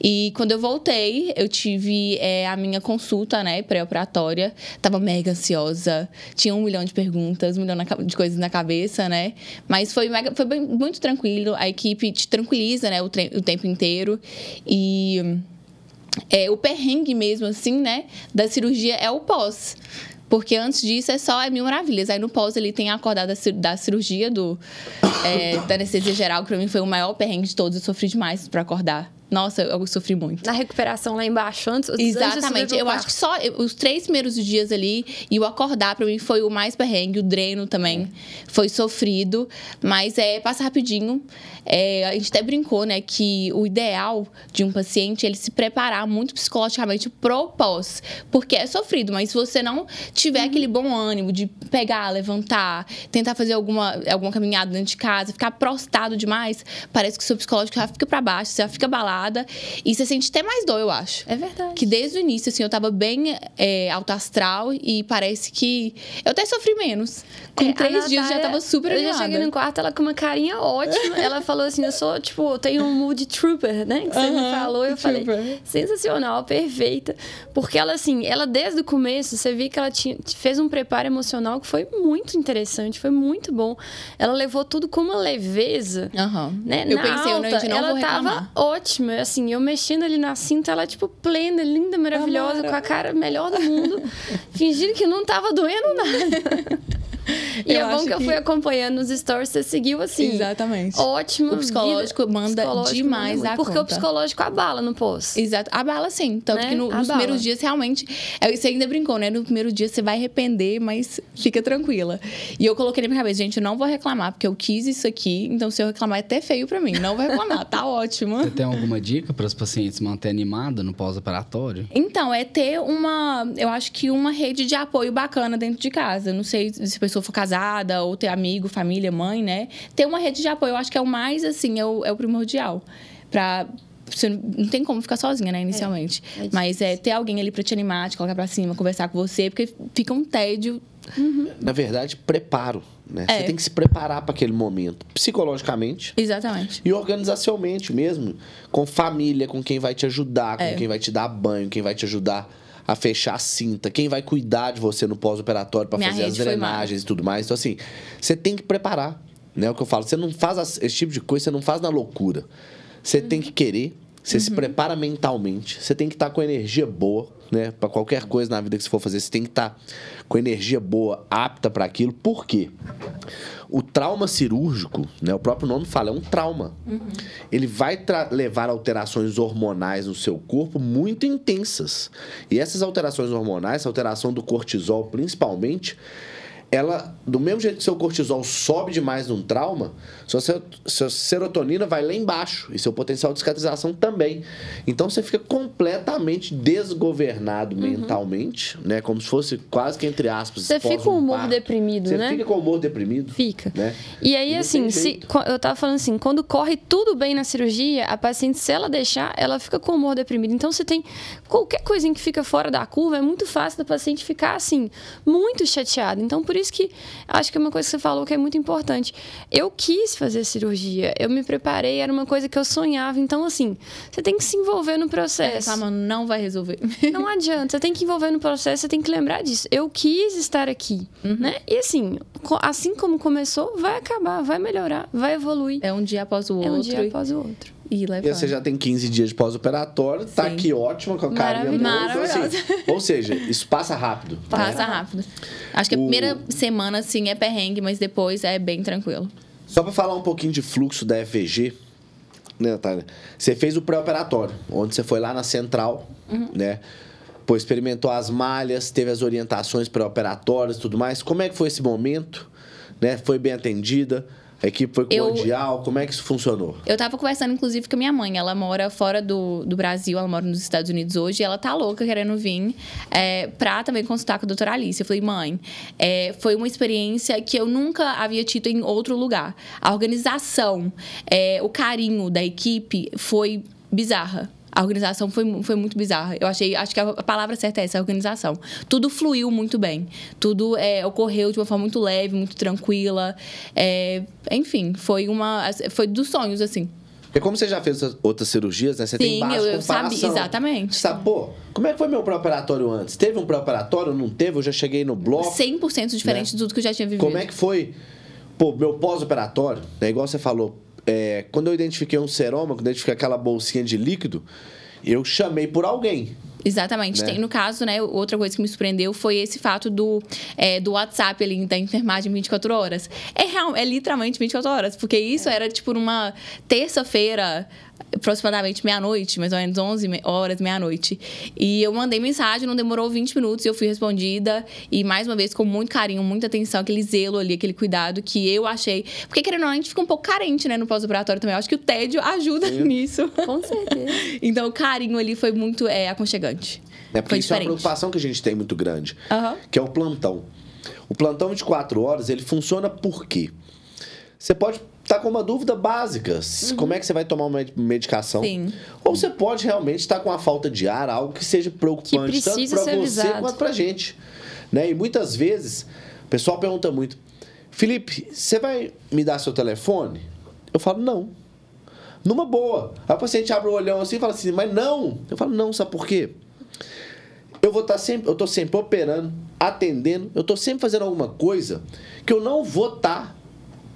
E quando eu voltei, eu tive é, a minha consulta, né, pré-operatória. Tava mega ansiosa, tinha um milhão de perguntas, um milhão de coisas na cabeça, né? Mas foi, mega, foi bem- muito tranquilo, a equipe te tranquiliza, né, o, o tempo inteiro. E é, o perrengue mesmo, assim, né, da cirurgia é o pós. Porque antes disso é só é mil maravilhas. Aí no pós ele tem acordado da cir- da cirurgia do, é, da anestesia geral, que pra mim foi o maior perrengue de todos. Eu sofri demais pra acordar. Nossa, eu sofri muito. Na recuperação lá embaixo, antes, Exatamente. Eu acho que só os três primeiros dias ali e o acordar pra mim foi o mais perrengue. O dreno também foi sofrido, mas é passa rapidinho. É, a gente até brincou, né, que o ideal de um paciente é ele se preparar muito psicologicamente pro pós, porque é sofrido, mas se você não tiver aquele bom ânimo de pegar, levantar, tentar fazer alguma, alguma caminhada dentro de casa, ficar prostado demais, parece que o seu psicológico já fica pra baixo, você já fica abalado E você sente até mais dor, eu acho. É verdade. Que desde o início, assim, eu tava bem é, alto astral e parece que eu até sofri menos. Com É, três dias já Natália, tava super Eu já animada. cheguei no quarto, ela com uma carinha ótima. ela falou assim: eu sou, tipo, eu tenho um mood trooper, né? Que você me falou. Eu falei, trooper. sensacional, perfeita. Porque ela, assim, ela desde o começo, você viu que ela tinha, fez um preparo emocional que foi muito interessante, foi muito bom. Ela levou tudo com uma leveza. Né? Eu Na pensei, eu não, alta, gente, não ela vou reclamar. tava ótima, assim, eu mexendo ali na cinta, ela, tipo, plena, linda, maravilhosa, Amara. com a cara melhor do mundo, fingindo que não tava doendo nada. E Eu é bom acho que eu que- fui acompanhando nos stories, você seguiu assim. Exatamente. Ótimo. O psicológico manda demais muito, da Porque o conta. psicológico abala no post. Exato. A bala, sim. Tanto Né? que no- nos primeiros dias, realmente. é, Você ainda brincou, né? No primeiro dia você vai arrepender, mas fica tranquila. E eu coloquei na minha cabeça, gente, eu não vou reclamar, porque eu quis isso aqui, então se eu reclamar é até feio pra mim. Não vou reclamar, tá ótimo. Você tem alguma dica para os pacientes manter animada no pós-operatório? Então, é ter uma. Eu acho que uma rede de apoio bacana dentro de casa. Não sei se a pessoa for casada ou ter amigo, família, mãe, né? Ter uma rede de apoio, eu acho que é o mais, assim, é o, é o primordial. Pra. Você não- tem como ficar sozinha, né, inicialmente. é difícil. Mas é ter alguém ali pra te animar, te colocar pra cima, conversar com você, porque fica um tédio. Na verdade, preparo. Né? É. Você tem que se preparar para aquele momento, psicologicamente. Exatamente. E organizacionalmente mesmo, com família, com quem vai te ajudar, com É. quem vai te dar banho, quem vai te ajudar a fechar a cinta, quem vai cuidar de você no pós-operatório para fazer as drenagens e tudo mais. Então, assim, você tem que preparar. Né? É o que eu falo, você não faz esse tipo de coisa, você não faz na loucura. Você tem que querer, você se prepara mentalmente, você tem que estar com energia boa, né? Para qualquer coisa na vida que você for fazer, você tem que estar com energia boa, apta para aquilo. Por quê? O trauma cirúrgico, né, o próprio nome fala, é um trauma. Ele vai levar alterações hormonais no seu corpo muito intensas. E essas alterações hormonais, essa alteração do cortisol principalmente, ela, do mesmo jeito que seu cortisol sobe demais num trauma, sua, sua serotonina vai lá embaixo e seu potencial de cicatrização também. Então você fica completamente desgovernado mentalmente, né? Como se fosse quase que entre aspas. Você fica com o humor pós-um-parto. deprimido, Você né? fica com humor deprimido. Fica. Né? E aí, não assim, se, eu tava falando assim, quando corre tudo bem na cirurgia, a paciente, se ela deixar, ela fica com humor deprimido. Então, se tem qualquer coisinha que fica fora da curva, é muito fácil da paciente ficar, assim, muito chateada. Então, por isso que acho que é uma coisa que você falou que é muito importante. Eu quis fazer cirurgia, eu me preparei, era uma coisa que eu sonhava. Então, assim, você tem que se envolver no processo. Tá, mano, não vai resolver. Não adianta, você tem que envolver no processo, você tem que lembrar disso. Eu quis estar aqui, Uhum. né? E assim, assim como começou, vai acabar, vai melhorar, vai evoluir. É um dia após o É outro. um dia após o outro. E E você já tem 15 dias de pós-operatório, tá Sim. aqui ótima com a carinha. Então, assim, ou seja, isso passa rápido. Passa rápido. Acho que a O- primeira semana, assim, é perrengue, mas depois é bem tranquilo. Só para falar um pouquinho de fluxo da FVG, né, Natália? Você fez o pré-operatório, onde você foi lá na central, Uhum. né? Pô, experimentou as malhas, teve as orientações pré-operatórias e tudo mais. Como é que foi esse momento? Né? Foi bem atendida? A equipe foi Eu- cordial? Como é que isso funcionou? Eu tava conversando, inclusive, com a minha mãe. Ela mora fora do, do Brasil, ela mora nos Estados Unidos hoje. E ela tá louca querendo vir é, pra também consultar com a doutora Alice. Eu falei, mãe, é, foi uma experiência que eu nunca havia tido em outro lugar. A organização, é, o carinho da equipe foi bizarra. A organização foi, foi muito bizarra. Eu achei, acho que a palavra certa é essa, a organização. Tudo fluiu muito bem. Tudo é, ocorreu de uma forma muito leve, muito tranquila. É, enfim, foi uma. Foi dos sonhos, assim. Porque como você já fez outras- cirurgias, né? Você tem Sim, base eu- eu sabia, exatamente. Sabe, pô, como é que foi meu pré-operatório antes? Teve um pré-operatório? Não teve? Eu já cheguei no bloco. 100% diferente de tudo que eu já tinha vivido. Como é que foi, pô, meu pós-operatório, né? Igual você falou, é, quando eu identifiquei um seroma, quando eu identifiquei aquela bolsinha de líquido, eu chamei por alguém. Exatamente. Né? Tem, no caso, né, outra coisa que me surpreendeu foi esse fato do, é, do WhatsApp ali, da enfermagem 24 horas. É, real, é literalmente 24 horas, porque isso era tipo numa terça-feira, aproximadamente meia-noite, mais ou menos 11 me- horas, meia-noite. E eu mandei mensagem, não demorou 20 minutos e eu fui respondida. E mais uma vez, com muito carinho, muita atenção, aquele zelo ali, aquele cuidado que eu achei. Porque querendo ou não, a gente fica um pouco carente, né, no pós-operatório também. Eu acho que o tédio ajuda nisso. Com certeza. Então, o carinho ali foi muito é, aconchegante. Né? Porque foi isso é uma preocupação que a gente tem muito grande, Aham. que é o plantão. O plantão 24 horas, ele funciona por quê? Você pode está com uma dúvida básica. Uhum. Como é que você vai tomar uma medicação? Sim. Ou você pode realmente estar com a falta de ar, algo que seja preocupante, que tanto para você avisado. quanto para a gente. Né? E muitas vezes, o pessoal pergunta muito, Felipe, você vai me dar seu telefone? Eu falo, não. Numa boa. Aí o paciente abre o olhão assim e fala assim, mas não. Eu falo, não, sabe por quê? Eu vou estar sempre, eu estou sempre operando, atendendo, eu estou sempre fazendo alguma coisa que eu não vou estar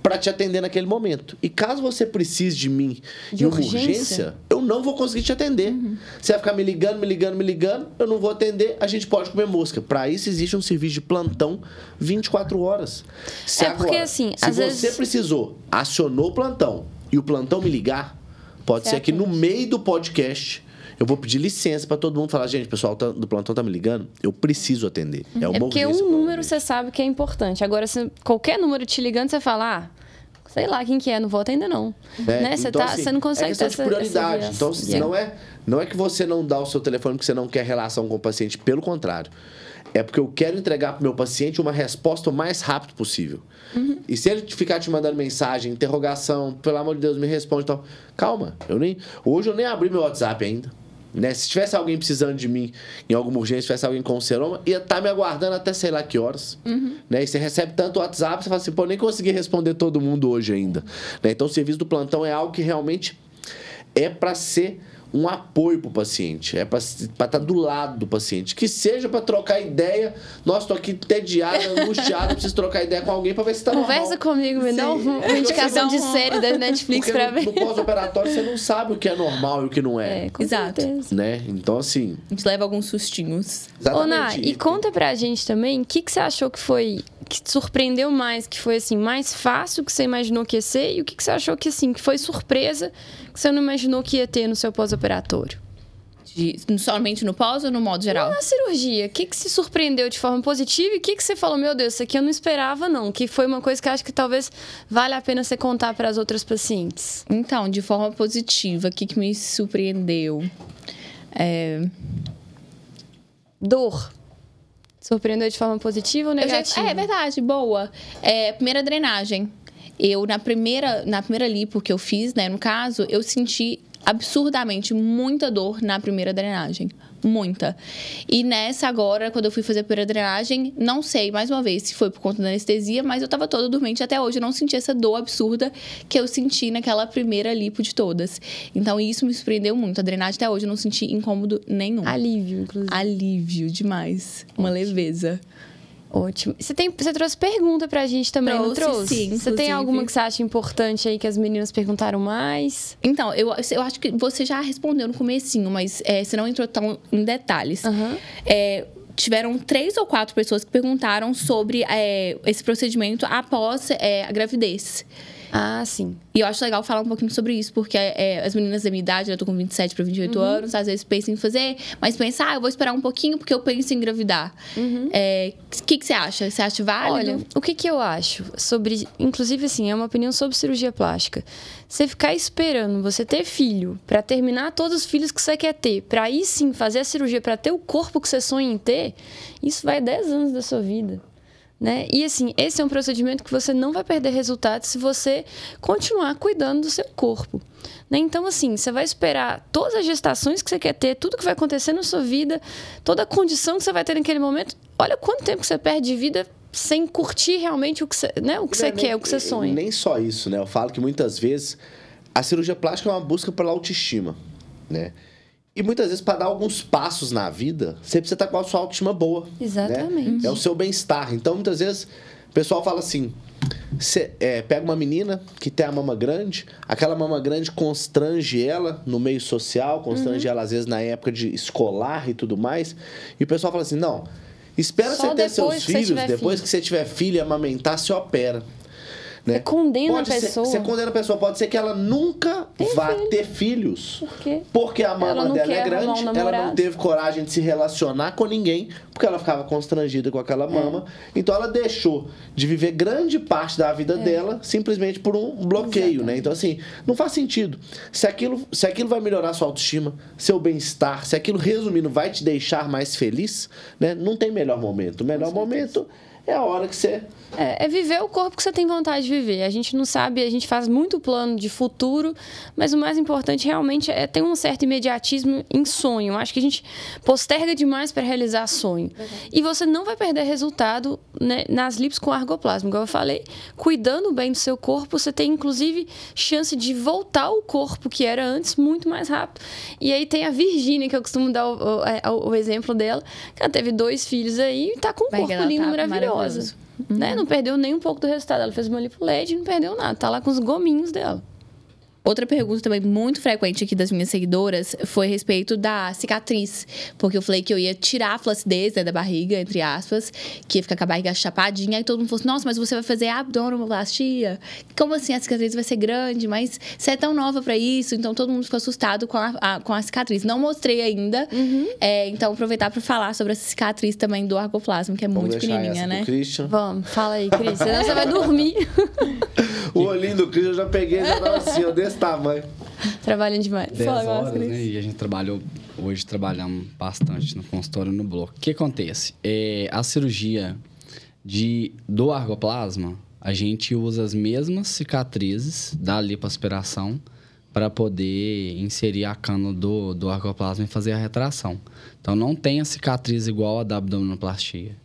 para te atender naquele momento. E caso você precise de mim de em uma urgência? urgência? eu não vou conseguir te atender. Uhum. Você vai ficar me ligando, me ligando, me ligando, eu não vou atender, a gente pode comer mosca. Para isso existe um serviço de plantão 24 horas. Se é porque assim, se você vezes... precisou, acionou o plantão e o plantão me ligar, pode certo. ser que no meio do podcast eu vou pedir licença para todo mundo falar, gente, o pessoal tá, do plantão tá me ligando, eu preciso atender. É, uma é porque um número você sabe que é importante. Agora, se qualquer número te ligando, você fala, ah, sei lá quem que é, não vou atender não. É, né? Você, então, tá, assim, não consegue é ter essa, prioridade. Essa então, yeah. não, é, não é que você não dá o seu telefone porque você não quer relação com o paciente, pelo contrário. É porque eu quero entregar para o meu paciente uma resposta o mais rápido possível. Uhum. E se ele ficar te mandando mensagem, interrogação, pelo amor de Deus, me responde tal. Calma, eu nem, hoje eu nem abri meu WhatsApp ainda. Né? Se tivesse alguém precisando de mim em alguma urgência, tivesse alguém com seroma, ia estar tá me aguardando até sei lá que horas. Uhum. Né? E você recebe tanto WhatsApp, você fala assim, pô, nem consegui responder todo mundo hoje ainda. Né? Então o serviço do plantão é algo que realmente é para ser um apoio para o paciente, é para estar tá do lado do paciente, que seja para trocar ideia. Nossa, estou aqui entediada, angustiada, preciso trocar ideia com alguém para ver se está normal. Conversa comigo, me dá uma indicação de série da Netflix para ver. No, no pós-operatório você não sabe o que é normal e o que não é. é Exato. Né? Então, assim... A gente leva alguns sustinhos. Exatamente. Ô, e conta pra gente também, o que, que você achou que foi que te surpreendeu mais, que foi assim mais fácil que você imaginou que ia ser e o que, que você achou que assim que foi surpresa que você não imaginou que ia ter no seu pós-operatório? somente no pós ou no modo geral? Na cirurgia, o que, que se surpreendeu de forma positiva e o que, que você falou, meu Deus, isso aqui eu não esperava, não. Que foi uma coisa que acho que talvez vale a pena você contar para as outras pacientes. Então, de forma positiva, o que, que me surpreendeu? É... Dor. Surpreendeu de forma positiva ou negativa? Já, é verdade, boa. É, primeira drenagem. Eu, na primeira, na primeira lipo que eu fiz, né, no caso, eu senti absurdamente muita dor na primeira drenagem. Muita. E nessa agora, quando eu fui fazer a primeira drenagem, não sei, mais uma vez, se foi por conta da anestesia, mas eu tava toda dormente até hoje. Eu não senti essa dor absurda que eu senti naquela primeira lipo de todas. Então, isso me surpreendeu muito. A drenagem até hoje eu não senti incômodo nenhum. Alívio, inclusive. Alívio demais. Uma leveza. Ótimo. Você, tem, você trouxe pergunta pra gente também, trouxe, não trouxe? Sim, Você tem alguma que você acha importante aí que as meninas perguntaram mais? Então, eu, eu acho que você já respondeu no comecinho, mas é, você não entrou tão em detalhes. Uhum. É, tiveram três ou quatro pessoas que perguntaram sobre é, esse procedimento após é, a gravidez. Ah, sim. E eu acho legal falar um pouquinho sobre isso, porque é, as meninas da minha idade, eu tô com 27 para 28 uhum. anos, às vezes pensam em fazer, mas pensam, ah, eu vou esperar um pouquinho porque eu penso em engravidar. O uhum. é, que, que você acha? Você acha válido? Olha, o que, que eu acho sobre. Inclusive, assim, é uma opinião sobre cirurgia plástica. Você ficar esperando você ter filho para terminar todos os filhos que você quer ter, para aí sim fazer a cirurgia para ter o corpo que você sonha em ter, isso vai 10 anos da sua vida. Né? E assim, esse é um procedimento que você não vai perder resultados se você continuar cuidando do seu corpo. Né? Então, assim, você vai esperar todas as gestações que você quer ter, tudo que vai acontecer na sua vida, toda a condição que você vai ter naquele momento. Olha quanto tempo que você perde de vida sem curtir realmente o que você, né? o que você quer, o que você sonha. Nem só isso, né? Eu falo que muitas vezes a cirurgia plástica é uma busca pela autoestima, né? E muitas vezes, para dar alguns passos na vida, você precisa estar com a sua autoestima boa. Né? Exatamente. Né? É o seu bem-estar. Então, muitas vezes, o pessoal fala assim: você é, pega uma menina que tem a mama grande, aquela mama grande constrange ela no meio social, constrange uhum. ela, às vezes, na época de escolar e tudo mais. E o pessoal fala assim: não. Espera Só você ter seus filhos, depois filho. que você tiver filho e amamentar, você opera. Né? Você condena pode a pessoa. Ser, você condena a pessoa. Pode ser que ela nunca Tem vá filho. ter filhos. Por quê? Porque a mama dela é grande, um ela não teve coragem de se relacionar com ninguém, porque ela ficava constrangida com aquela mama. É. Então ela deixou de viver grande parte da vida é. dela simplesmente por um bloqueio, né? Exatamente. né? Então, assim, não faz sentido. Se aquilo, se aquilo vai melhorar sua autoestima, seu bem-estar, se aquilo, resumindo, vai te deixar mais feliz, né? Não tem melhor momento. O melhor momento é a hora que você é, é, viver o corpo que você tem vontade de viver. A gente não sabe, a gente faz muito plano de futuro, mas o mais importante realmente é ter um certo imediatismo em sonho. Eu acho que a gente posterga demais para realizar sonho. Uhum. E você não vai perder resultado né, nas lips com argoplasma. Igual eu falei, cuidando bem do seu corpo, você tem inclusive chance de voltar ao corpo que era antes muito mais rápido. E aí tem a Virgínia, que eu costumo dar o, o, o, exemplo dela, que ela teve dois filhos aí e está com um corpo lindo, tá maravilhoso. Uhum. Né? Não perdeu nem um pouco do resultado. Ela fez uma lipo LED e não perdeu nada. Tá lá com os gominhos dela. Outra pergunta também muito frequente aqui das minhas seguidoras foi a respeito da cicatriz. Porque eu falei que eu ia tirar a flacidez né, da barriga, entre aspas, que ia ficar com a barriga chapadinha. Aí todo mundo falou assim: nossa, mas você vai fazer abdominoplastia? Como assim a cicatriz vai ser grande? Mas você é tão nova para isso. Então todo mundo ficou assustado com a, a, com a cicatriz. Não mostrei ainda. Uhum. É, então aproveitar para falar sobre essa cicatriz também do argoplasma, que é Vamos muito pequenininha, né? Christian. Vamos, fala aí, Cris. Senão você vai dormir. o olhinho do Christian eu já peguei, já tava assim, ó, desse tamanho. Trabalham demais. 10 horas, né? E a gente trabalhou, hoje trabalhamos bastante no consultório no bloco. O que acontece? É, a cirurgia de, do argoplasma, a gente usa as mesmas cicatrizes da lipoaspiração para poder inserir a cana do, do argoplasma e fazer a retração. Então, não tem a cicatriz igual a da abdominoplastia.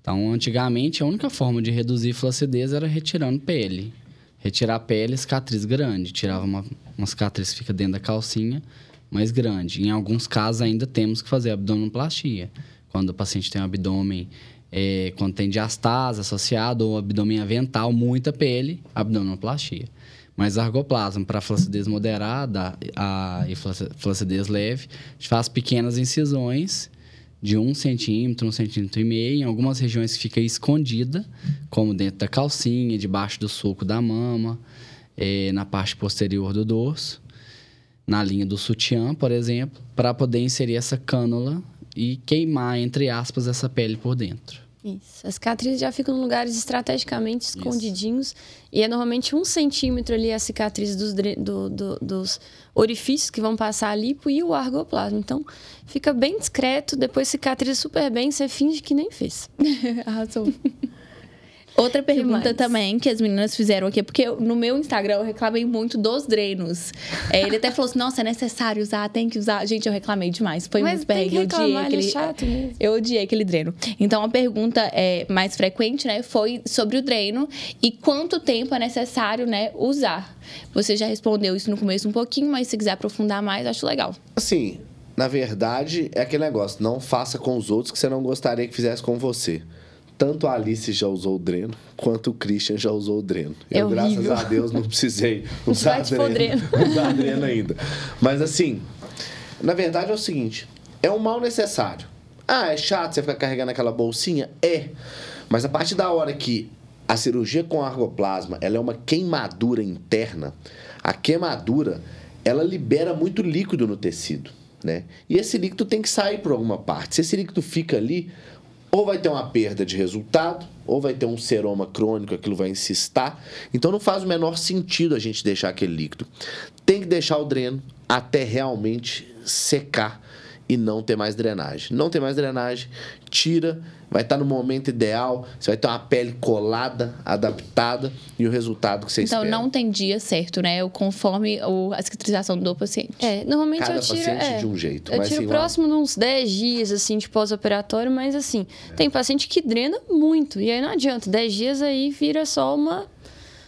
Então, antigamente, a única forma de reduzir flacidez era retirando pele. Retirar a pele, cicatriz grande. Tirava uma, uma cicatriz que fica dentro da calcinha, mais grande. Em alguns casos, ainda temos que fazer abdominoplastia. Quando o paciente tem um abdômen, é, quando tem diastase associado ou abdômen avental, muita pele, abdominoplastia. Mas argoplasma para flacidez moderada a, e flacidez leve, a gente faz pequenas incisões de um centímetro, um centímetro e meio. Em algumas regiões fica escondida, como dentro da calcinha, debaixo do sulco da mama, é, na parte posterior do dorso, na linha do sutiã, por exemplo, para poder inserir essa cânula e queimar, entre aspas, essa pele por dentro. Isso. As cicatrizes já ficam em lugares estrategicamente escondidinhos. Isso. E é normalmente um centímetro ali a cicatriz dos, do, do, dos orifícios que vão passar a lipo e o argoplasma. Então, fica bem discreto. Depois cicatriza super bem, você finge que nem fez. Arrasou. Outra pergunta também que as meninas fizeram aqui, porque no meu Instagram eu reclamei muito dos drenos. É, ele até falou assim: nossa, é necessário usar, tem que usar. Gente, eu reclamei demais. Foi Mas muito perrengue. Eu odiei é aquele. É chato mesmo. Eu odiei aquele dreno. Então a pergunta é, mais frequente, né, foi sobre o dreno e quanto tempo é necessário, né, usar. Você já respondeu isso no começo um pouquinho, mas se quiser aprofundar mais, acho legal. Assim, na verdade, é aquele negócio: não faça com os outros que você não gostaria que fizesse com você tanto a Alice já usou o dreno, quanto o Christian já usou o dreno. É eu, graças a Deus, não precisei usar dreno, dreno. usar dreno ainda. Mas assim, na verdade é o seguinte, é um mal necessário. Ah, é chato você ficar carregando aquela bolsinha? É. Mas a partir da hora que a cirurgia com argoplasma, ela é uma queimadura interna, a queimadura, ela libera muito líquido no tecido, né? E esse líquido tem que sair por alguma parte. Se esse líquido fica ali, ou vai ter uma perda de resultado, ou vai ter um seroma crônico, aquilo vai insistar. Então não faz o menor sentido a gente deixar aquele líquido. Tem que deixar o dreno até realmente secar e não ter mais drenagem. Não ter mais drenagem, tira, vai estar no momento ideal, você vai ter uma pele colada, adaptada e o resultado que você então, espera. Então não tem dia certo, né? Conforme o, a cicatrização do paciente. É, normalmente Cada eu tiro. paciente é, de um jeito. Eu mas, tiro assim, próximo de uns 10 dias, assim, de pós-operatório, mas assim, é. tem paciente que drena muito. E aí não adianta, 10 dias aí vira só uma.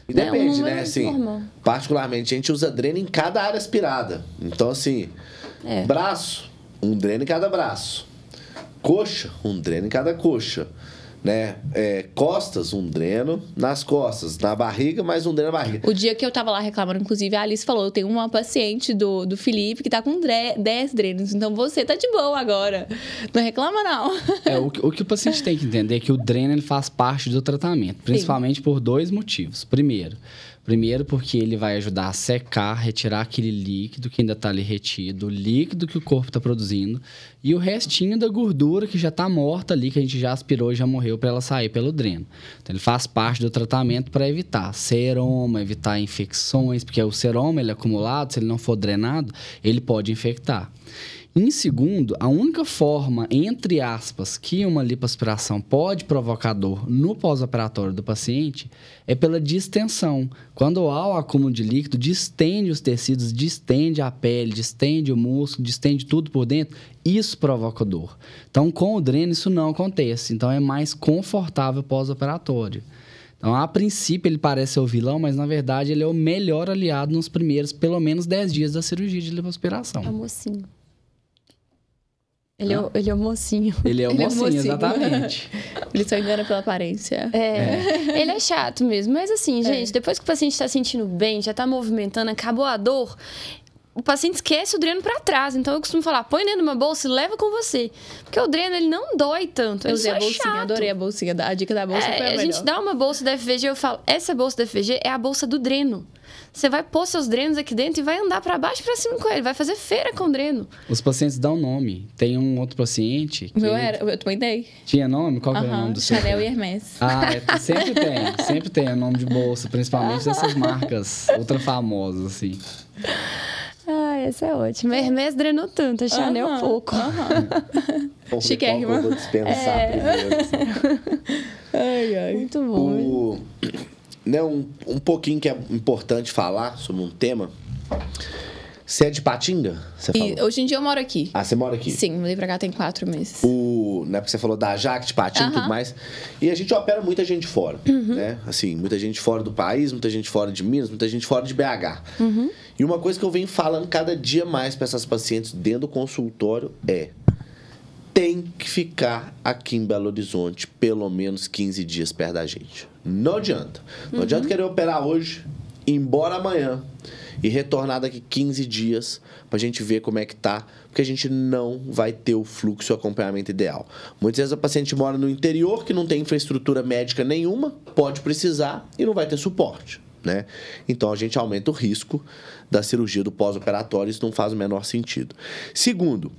E né, depende, né? Assim, normal. particularmente, a gente usa dreno em cada área aspirada. Então, assim, é. braço, um dreno em cada braço. Coxa, um dreno em cada coxa. Né? É, costas, um dreno nas costas. Na barriga, mais um dreno na barriga. O dia que eu tava lá reclamando, inclusive, a Alice falou: eu tenho uma paciente do, do Felipe que tá com 10 drenos. Então você tá de boa agora. Não reclama, não. É, o, o que o paciente tem que entender é que o dreno ele faz parte do tratamento, principalmente Sim. por dois motivos. Primeiro, Primeiro, porque ele vai ajudar a secar, retirar aquele líquido que ainda está ali retido, o líquido que o corpo está produzindo e o restinho da gordura que já está morta ali, que a gente já aspirou e já morreu para ela sair pelo dreno. Então, ele faz parte do tratamento para evitar seroma, evitar infecções, porque o seroma ele é acumulado, se ele não for drenado, ele pode infectar. Em segundo, a única forma, entre aspas, que uma lipoaspiração pode provocar dor no pós-operatório do paciente é pela distensão. Quando há o acúmulo de líquido, distende os tecidos, distende a pele, distende o músculo, distende tudo por dentro, isso provoca dor. Então, com o dreno, isso não acontece. Então, é mais confortável pós-operatório. Então, a princípio, ele parece ser o vilão, mas na verdade ele é o melhor aliado nos primeiros, pelo menos, 10 dias da cirurgia de lipoaspiração. É mocinho. Ele, é, ele é o mocinho. Ele é o, ele mocinho, é o mocinho, exatamente. ele só engana pela aparência. É, é, Ele é chato mesmo. Mas assim, é. gente, depois que o paciente está sentindo bem, já está movimentando, acabou a dor, o paciente esquece o dreno para trás. Então eu costumo falar, põe dentro de uma bolsa e leva com você. Porque o dreno, ele não dói tanto. Eu usei a bolsinha, chato. adorei a bolsinha. A dica da bolsa é, foi a, a melhor. gente dá uma bolsa da FVG, eu falo, essa bolsa da FVG é a bolsa do dreno. Você vai pôr seus drenos aqui dentro e vai andar para baixo e para cima com ele. Vai fazer feira com o dreno. Os pacientes dão nome. Tem um outro paciente. Que meu era, eu também dei. Tinha nome? Qual uh -huh. era o nome do seu? Chanel e Hermes. Ah, é, sempre tem. Sempre tem o nome de bolsa, principalmente dessas marcas ultra famosas, assim. Ah, essa é ótima. Hermes drenou tanto, a Chanel uh -huh. pouco. Uh -huh. Chiquérrima. Eu vou dispensar é. primeiro. Assim. ai, ai. Muito bom. O né, um, um pouquinho que é importante falar sobre um tema. Você é de Patinga? Hoje em dia eu moro aqui. Ah, você mora aqui? Sim, mudei pra cá tem quatro meses. O, né, porque você falou da Jaque, de Patinga e uh -huh. tudo mais. E a gente opera muita gente fora, uhum. né? Assim, muita gente fora do país, muita gente fora de Minas, muita gente fora de BH. Uhum. E uma coisa que eu venho falando cada dia mais para essas pacientes dentro do consultório é tem que ficar aqui em Belo Horizonte pelo menos 15 dias perto da gente. Não adianta. Não uhum. adianta querer operar hoje, ir embora amanhã e retornar daqui 15 dias pra gente ver como é que tá, porque a gente não vai ter o fluxo e o acompanhamento ideal. Muitas vezes a paciente mora no interior que não tem infraestrutura médica nenhuma, pode precisar e não vai ter suporte. Né? Então a gente aumenta o risco da cirurgia do pós-operatório, isso não faz o menor sentido. Segundo,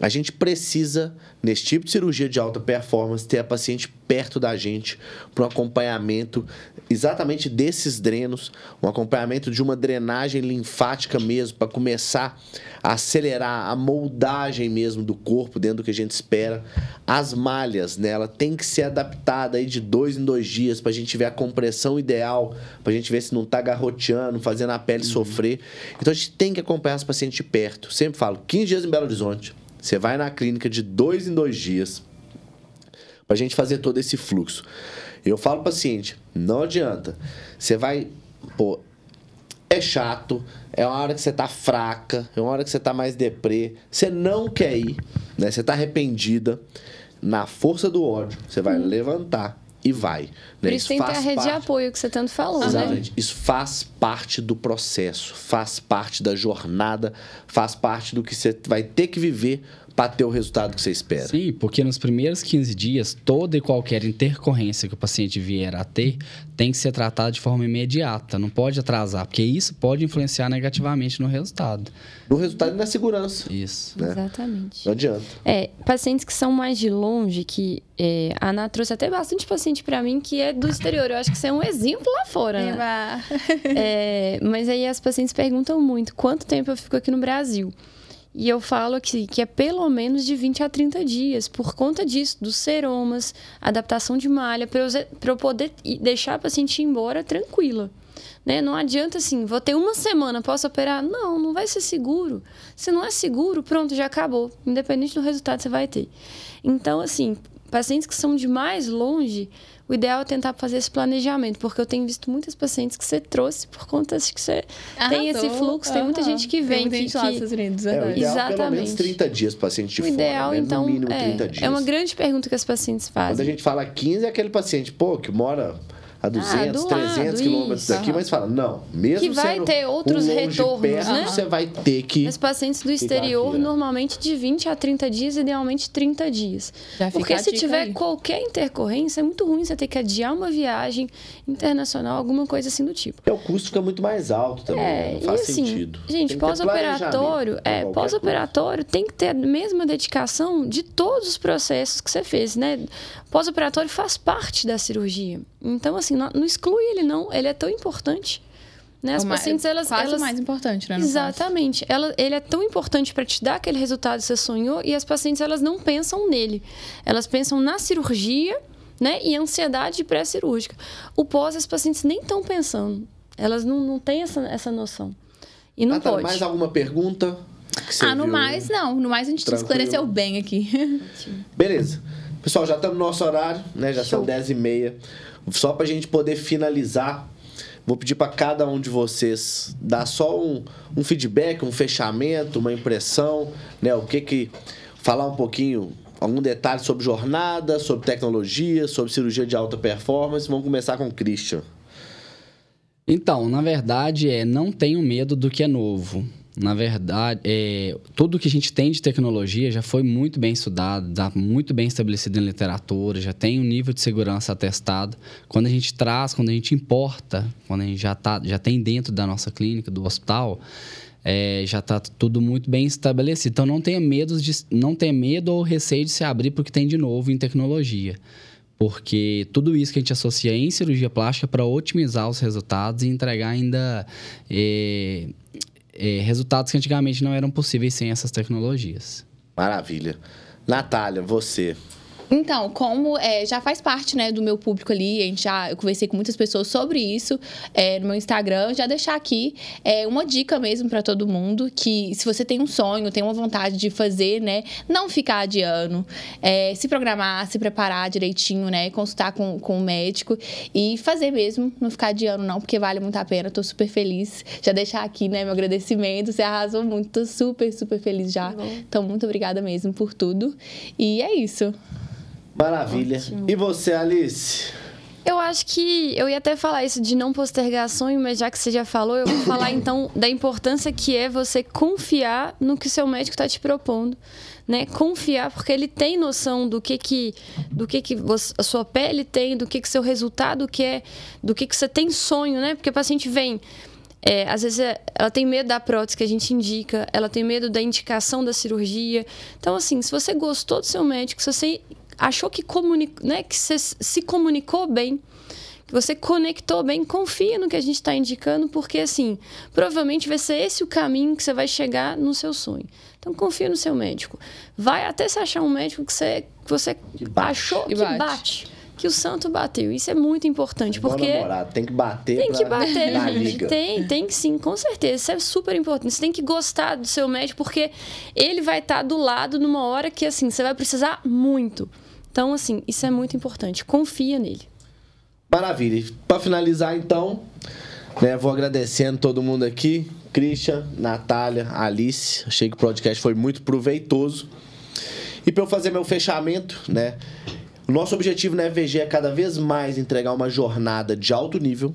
a gente precisa, nesse tipo de cirurgia de alta performance, ter a paciente perto da gente para um acompanhamento exatamente desses drenos, um acompanhamento de uma drenagem linfática mesmo, para começar a acelerar a moldagem mesmo do corpo dentro do que a gente espera. As malhas, né, ela tem que ser adaptada aí de dois em dois dias para a gente ver a compressão ideal, para a gente ver se não está garroteando, fazendo a pele uhum. sofrer. Então a gente tem que acompanhar as pacientes de perto. Sempre falo, 15 dias em Belo Horizonte. Você vai na clínica de dois em dois dias para a gente fazer todo esse fluxo. Eu falo paciente, não adianta. Você vai, pô, é chato, é uma hora que você tá fraca, é uma hora que você tá mais deprê, você não quer ir, né? Você tá arrependida, na força do ódio, você vai hum. levantar e vai. Né? Por isso, isso tem que ter a rede parte... de apoio que você tanto falou, Exatamente. né? Isso faz parte do processo, faz parte da jornada, faz parte do que você vai ter que viver para ter o resultado que você espera. Sim, porque nos primeiros 15 dias, toda e qualquer intercorrência que o paciente vier a ter tem que ser tratada de forma imediata, não pode atrasar, porque isso pode influenciar negativamente no resultado. No resultado e na segurança. Isso. Né? Exatamente. Não adianta. É, pacientes que são mais de longe, que é, a Ana trouxe até bastante paciente para mim que é do exterior. Eu acho que isso é um exemplo lá fora, né? é, mas aí as pacientes perguntam muito, quanto tempo eu fico aqui no Brasil? E eu falo que, que é pelo menos de 20 a 30 dias, por conta disso, dos seromas, adaptação de malha, para eu, eu poder deixar a paciente ir embora tranquila. Né? Não adianta assim, vou ter uma semana, posso operar? Não, não vai ser seguro. Se não é seguro, pronto, já acabou. Independente do resultado, você vai ter. Então, assim, pacientes que são de mais longe, o ideal é tentar fazer esse planejamento, porque eu tenho visto muitas pacientes que você trouxe por conta de que você Arrasou. tem esse fluxo, tem muita gente que vem. Tem muita gente que, lá Unidos, é, o ideal, Exatamente. pelo menos 30 dias paciente de o ideal, fora, né? então, no mínimo 30 dias. É uma grande pergunta que as pacientes fazem. Quando a gente fala 15, é aquele paciente, pô, que mora a 200, ah, 300 lado, quilômetros isso, daqui, mas fala, não, mesmo que vai ter outros um retornos, perto, né? Você vai ter que. Os pacientes do exterior, aqui, né? normalmente de 20 a 30 dias, idealmente 30 dias. Já Porque se tiver aí. qualquer intercorrência, é muito ruim você ter que adiar uma viagem internacional, alguma coisa assim do tipo. E o custo fica muito mais alto também, é, né? não faz e assim, sentido. Gente, pós-operatório, é, pós-operatório tem que ter a mesma dedicação de todos os processos que você fez, né? Pós-operatório faz parte da cirurgia. Então, assim, assim, não, não exclui ele não, ele é tão importante. Né? As pacientes, elas. Quase elas... mais importante, né? Exatamente. Ela, ele é tão importante para te dar aquele resultado que você sonhou e as pacientes, elas não pensam nele. Elas pensam na cirurgia, né? E ansiedade pré-cirúrgica. O pós, as pacientes nem estão pensando. Elas não, não têm essa, essa noção. E não Natália, pode. mais alguma pergunta? Ah, no viu? mais, não. No mais, a gente Tranquilo. esclareceu bem aqui. Beleza. Pessoal, já estamos no nosso horário, né? Já Show. são 10h30. Só para a gente poder finalizar, vou pedir para cada um de vocês dar só um, um, feedback, um fechamento, uma impressão, né? O que que falar um pouquinho, algum detalhe sobre jornada, sobre tecnologia, sobre cirurgia de alta performance. Vamos começar com o Christian. Então, na verdade, é não tenho medo do que é novo. Na verdade, é, tudo que a gente tem de tecnologia já foi muito bem estudado, já muito bem estabelecido em literatura, já tem um nível de segurança atestado. Quando a gente traz, quando a gente importa, quando a gente já, tá, já tem dentro da nossa clínica, do hospital, é, já está tudo muito bem estabelecido. Então, não tenha, medo de, não tenha medo ou receio de se abrir para o que tem de novo em tecnologia porque tudo isso que a gente associa em cirurgia plástica para otimizar os resultados e entregar ainda é, é, resultados que antigamente não eram possíveis sem essas tecnologias. Maravilha. Natália, você. Então, como é, já faz parte né, do meu público ali, a gente já, eu conversei com muitas pessoas sobre isso é, no meu Instagram, já deixar aqui é, uma dica mesmo para todo mundo, que se você tem um sonho, tem uma vontade de fazer, né, não ficar adiando, é, se programar, se preparar direitinho, né, consultar com, com o médico e fazer mesmo, não ficar adiando não, porque vale muito a pena, tô super feliz. Já deixar aqui, né, meu agradecimento, você arrasou muito, tô super, super feliz já. Então, muito obrigada mesmo por tudo. E é isso. Maravilha. Ótimo. E você, Alice? Eu acho que eu ia até falar isso de não postergar sonho, mas já que você já falou, eu vou falar então da importância que é você confiar no que o seu médico está te propondo, né? Confiar porque ele tem noção do que que do que que você- a sua pele tem, do que que seu resultado quer, do que que você tem sonho, né? Porque o paciente vem é, às vezes é- ela tem medo da prótese que a gente indica, ela tem medo da indicação da cirurgia. Então, assim, se você gostou do seu médico, se você achou que, comuni né, que você se comunicou bem, que você conectou bem, confia no que a gente está indicando, porque, assim, provavelmente vai ser esse o caminho que você vai chegar no seu sonho. Então, confia no seu médico. Vai até se achar um médico que você, que você bate. achou Que que bate. bate. Que o santo bateu. Isso é muito importante, Igual porque... namorado, tem que bater Tem que pra bater, gente. liga. Tem, tem que sim, com certeza. Isso é super importante. Você tem que gostar do seu médico, porque ele vai estar do lado numa hora que, assim, você vai precisar muito. Então, assim, isso é muito importante. Confia nele. Maravilha. Para finalizar, então, né, vou agradecendo todo mundo aqui. Christian, Natália, Alice. Achei que o podcast foi muito proveitoso. E para eu fazer meu fechamento, né? Nosso objetivo na FVG é cada vez mais entregar uma jornada de alto nível,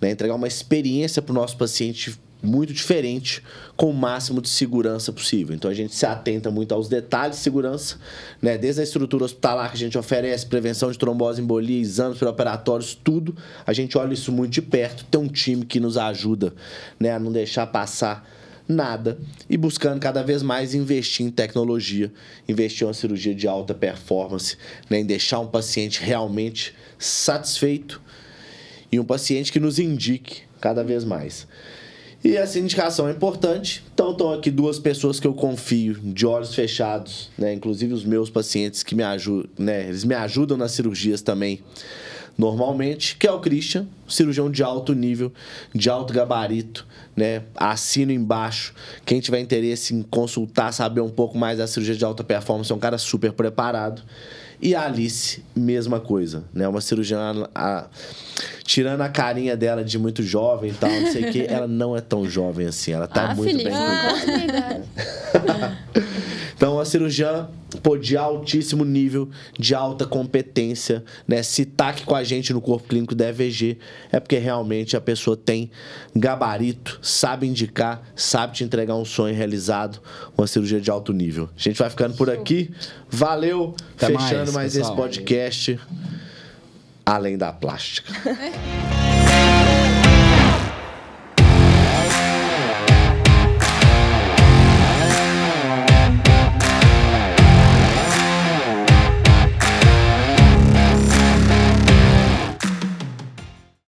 né, entregar uma experiência para o nosso paciente muito diferente, com o máximo de segurança possível. Então a gente se atenta muito aos detalhes de segurança, né, desde a estrutura hospitalar que a gente oferece, prevenção de trombose, embolia, exames pré-operatórios, tudo. A gente olha isso muito de perto, tem um time que nos ajuda né, a não deixar passar nada e buscando cada vez mais investir em tecnologia, investir em uma cirurgia de alta performance, né, em deixar um paciente realmente satisfeito e um paciente que nos indique cada vez mais. E essa indicação é importante. Então estão aqui duas pessoas que eu confio de olhos fechados, né? Inclusive os meus pacientes que me ajudam, né? Eles me ajudam nas cirurgias também normalmente, que é o Christian, cirurgião de alto nível, de alto gabarito, né? Assino embaixo. Quem tiver interesse em consultar, saber um pouco mais da cirurgia de alta performance, é um cara super preparado. E a Alice, mesma coisa, né? Uma cirurgiã, a- tirando a carinha dela de muito jovem e tal, não sei o que, ela não é tão jovem assim, ela tá ah, muito Felipe, bem não cuidada. idade. Então, a cirurgiã pô, de altíssimo nível, de alta competência, né? Se tá aqui com a gente no corpo clínico da EVG, é porque realmente a pessoa tem gabarito, sabe indicar, sabe te entregar um sonho realizado, uma cirurgia de alto nível. A gente vai ficando por aqui. Valeu, Até fechando mais, mais esse podcast. Além da plástica.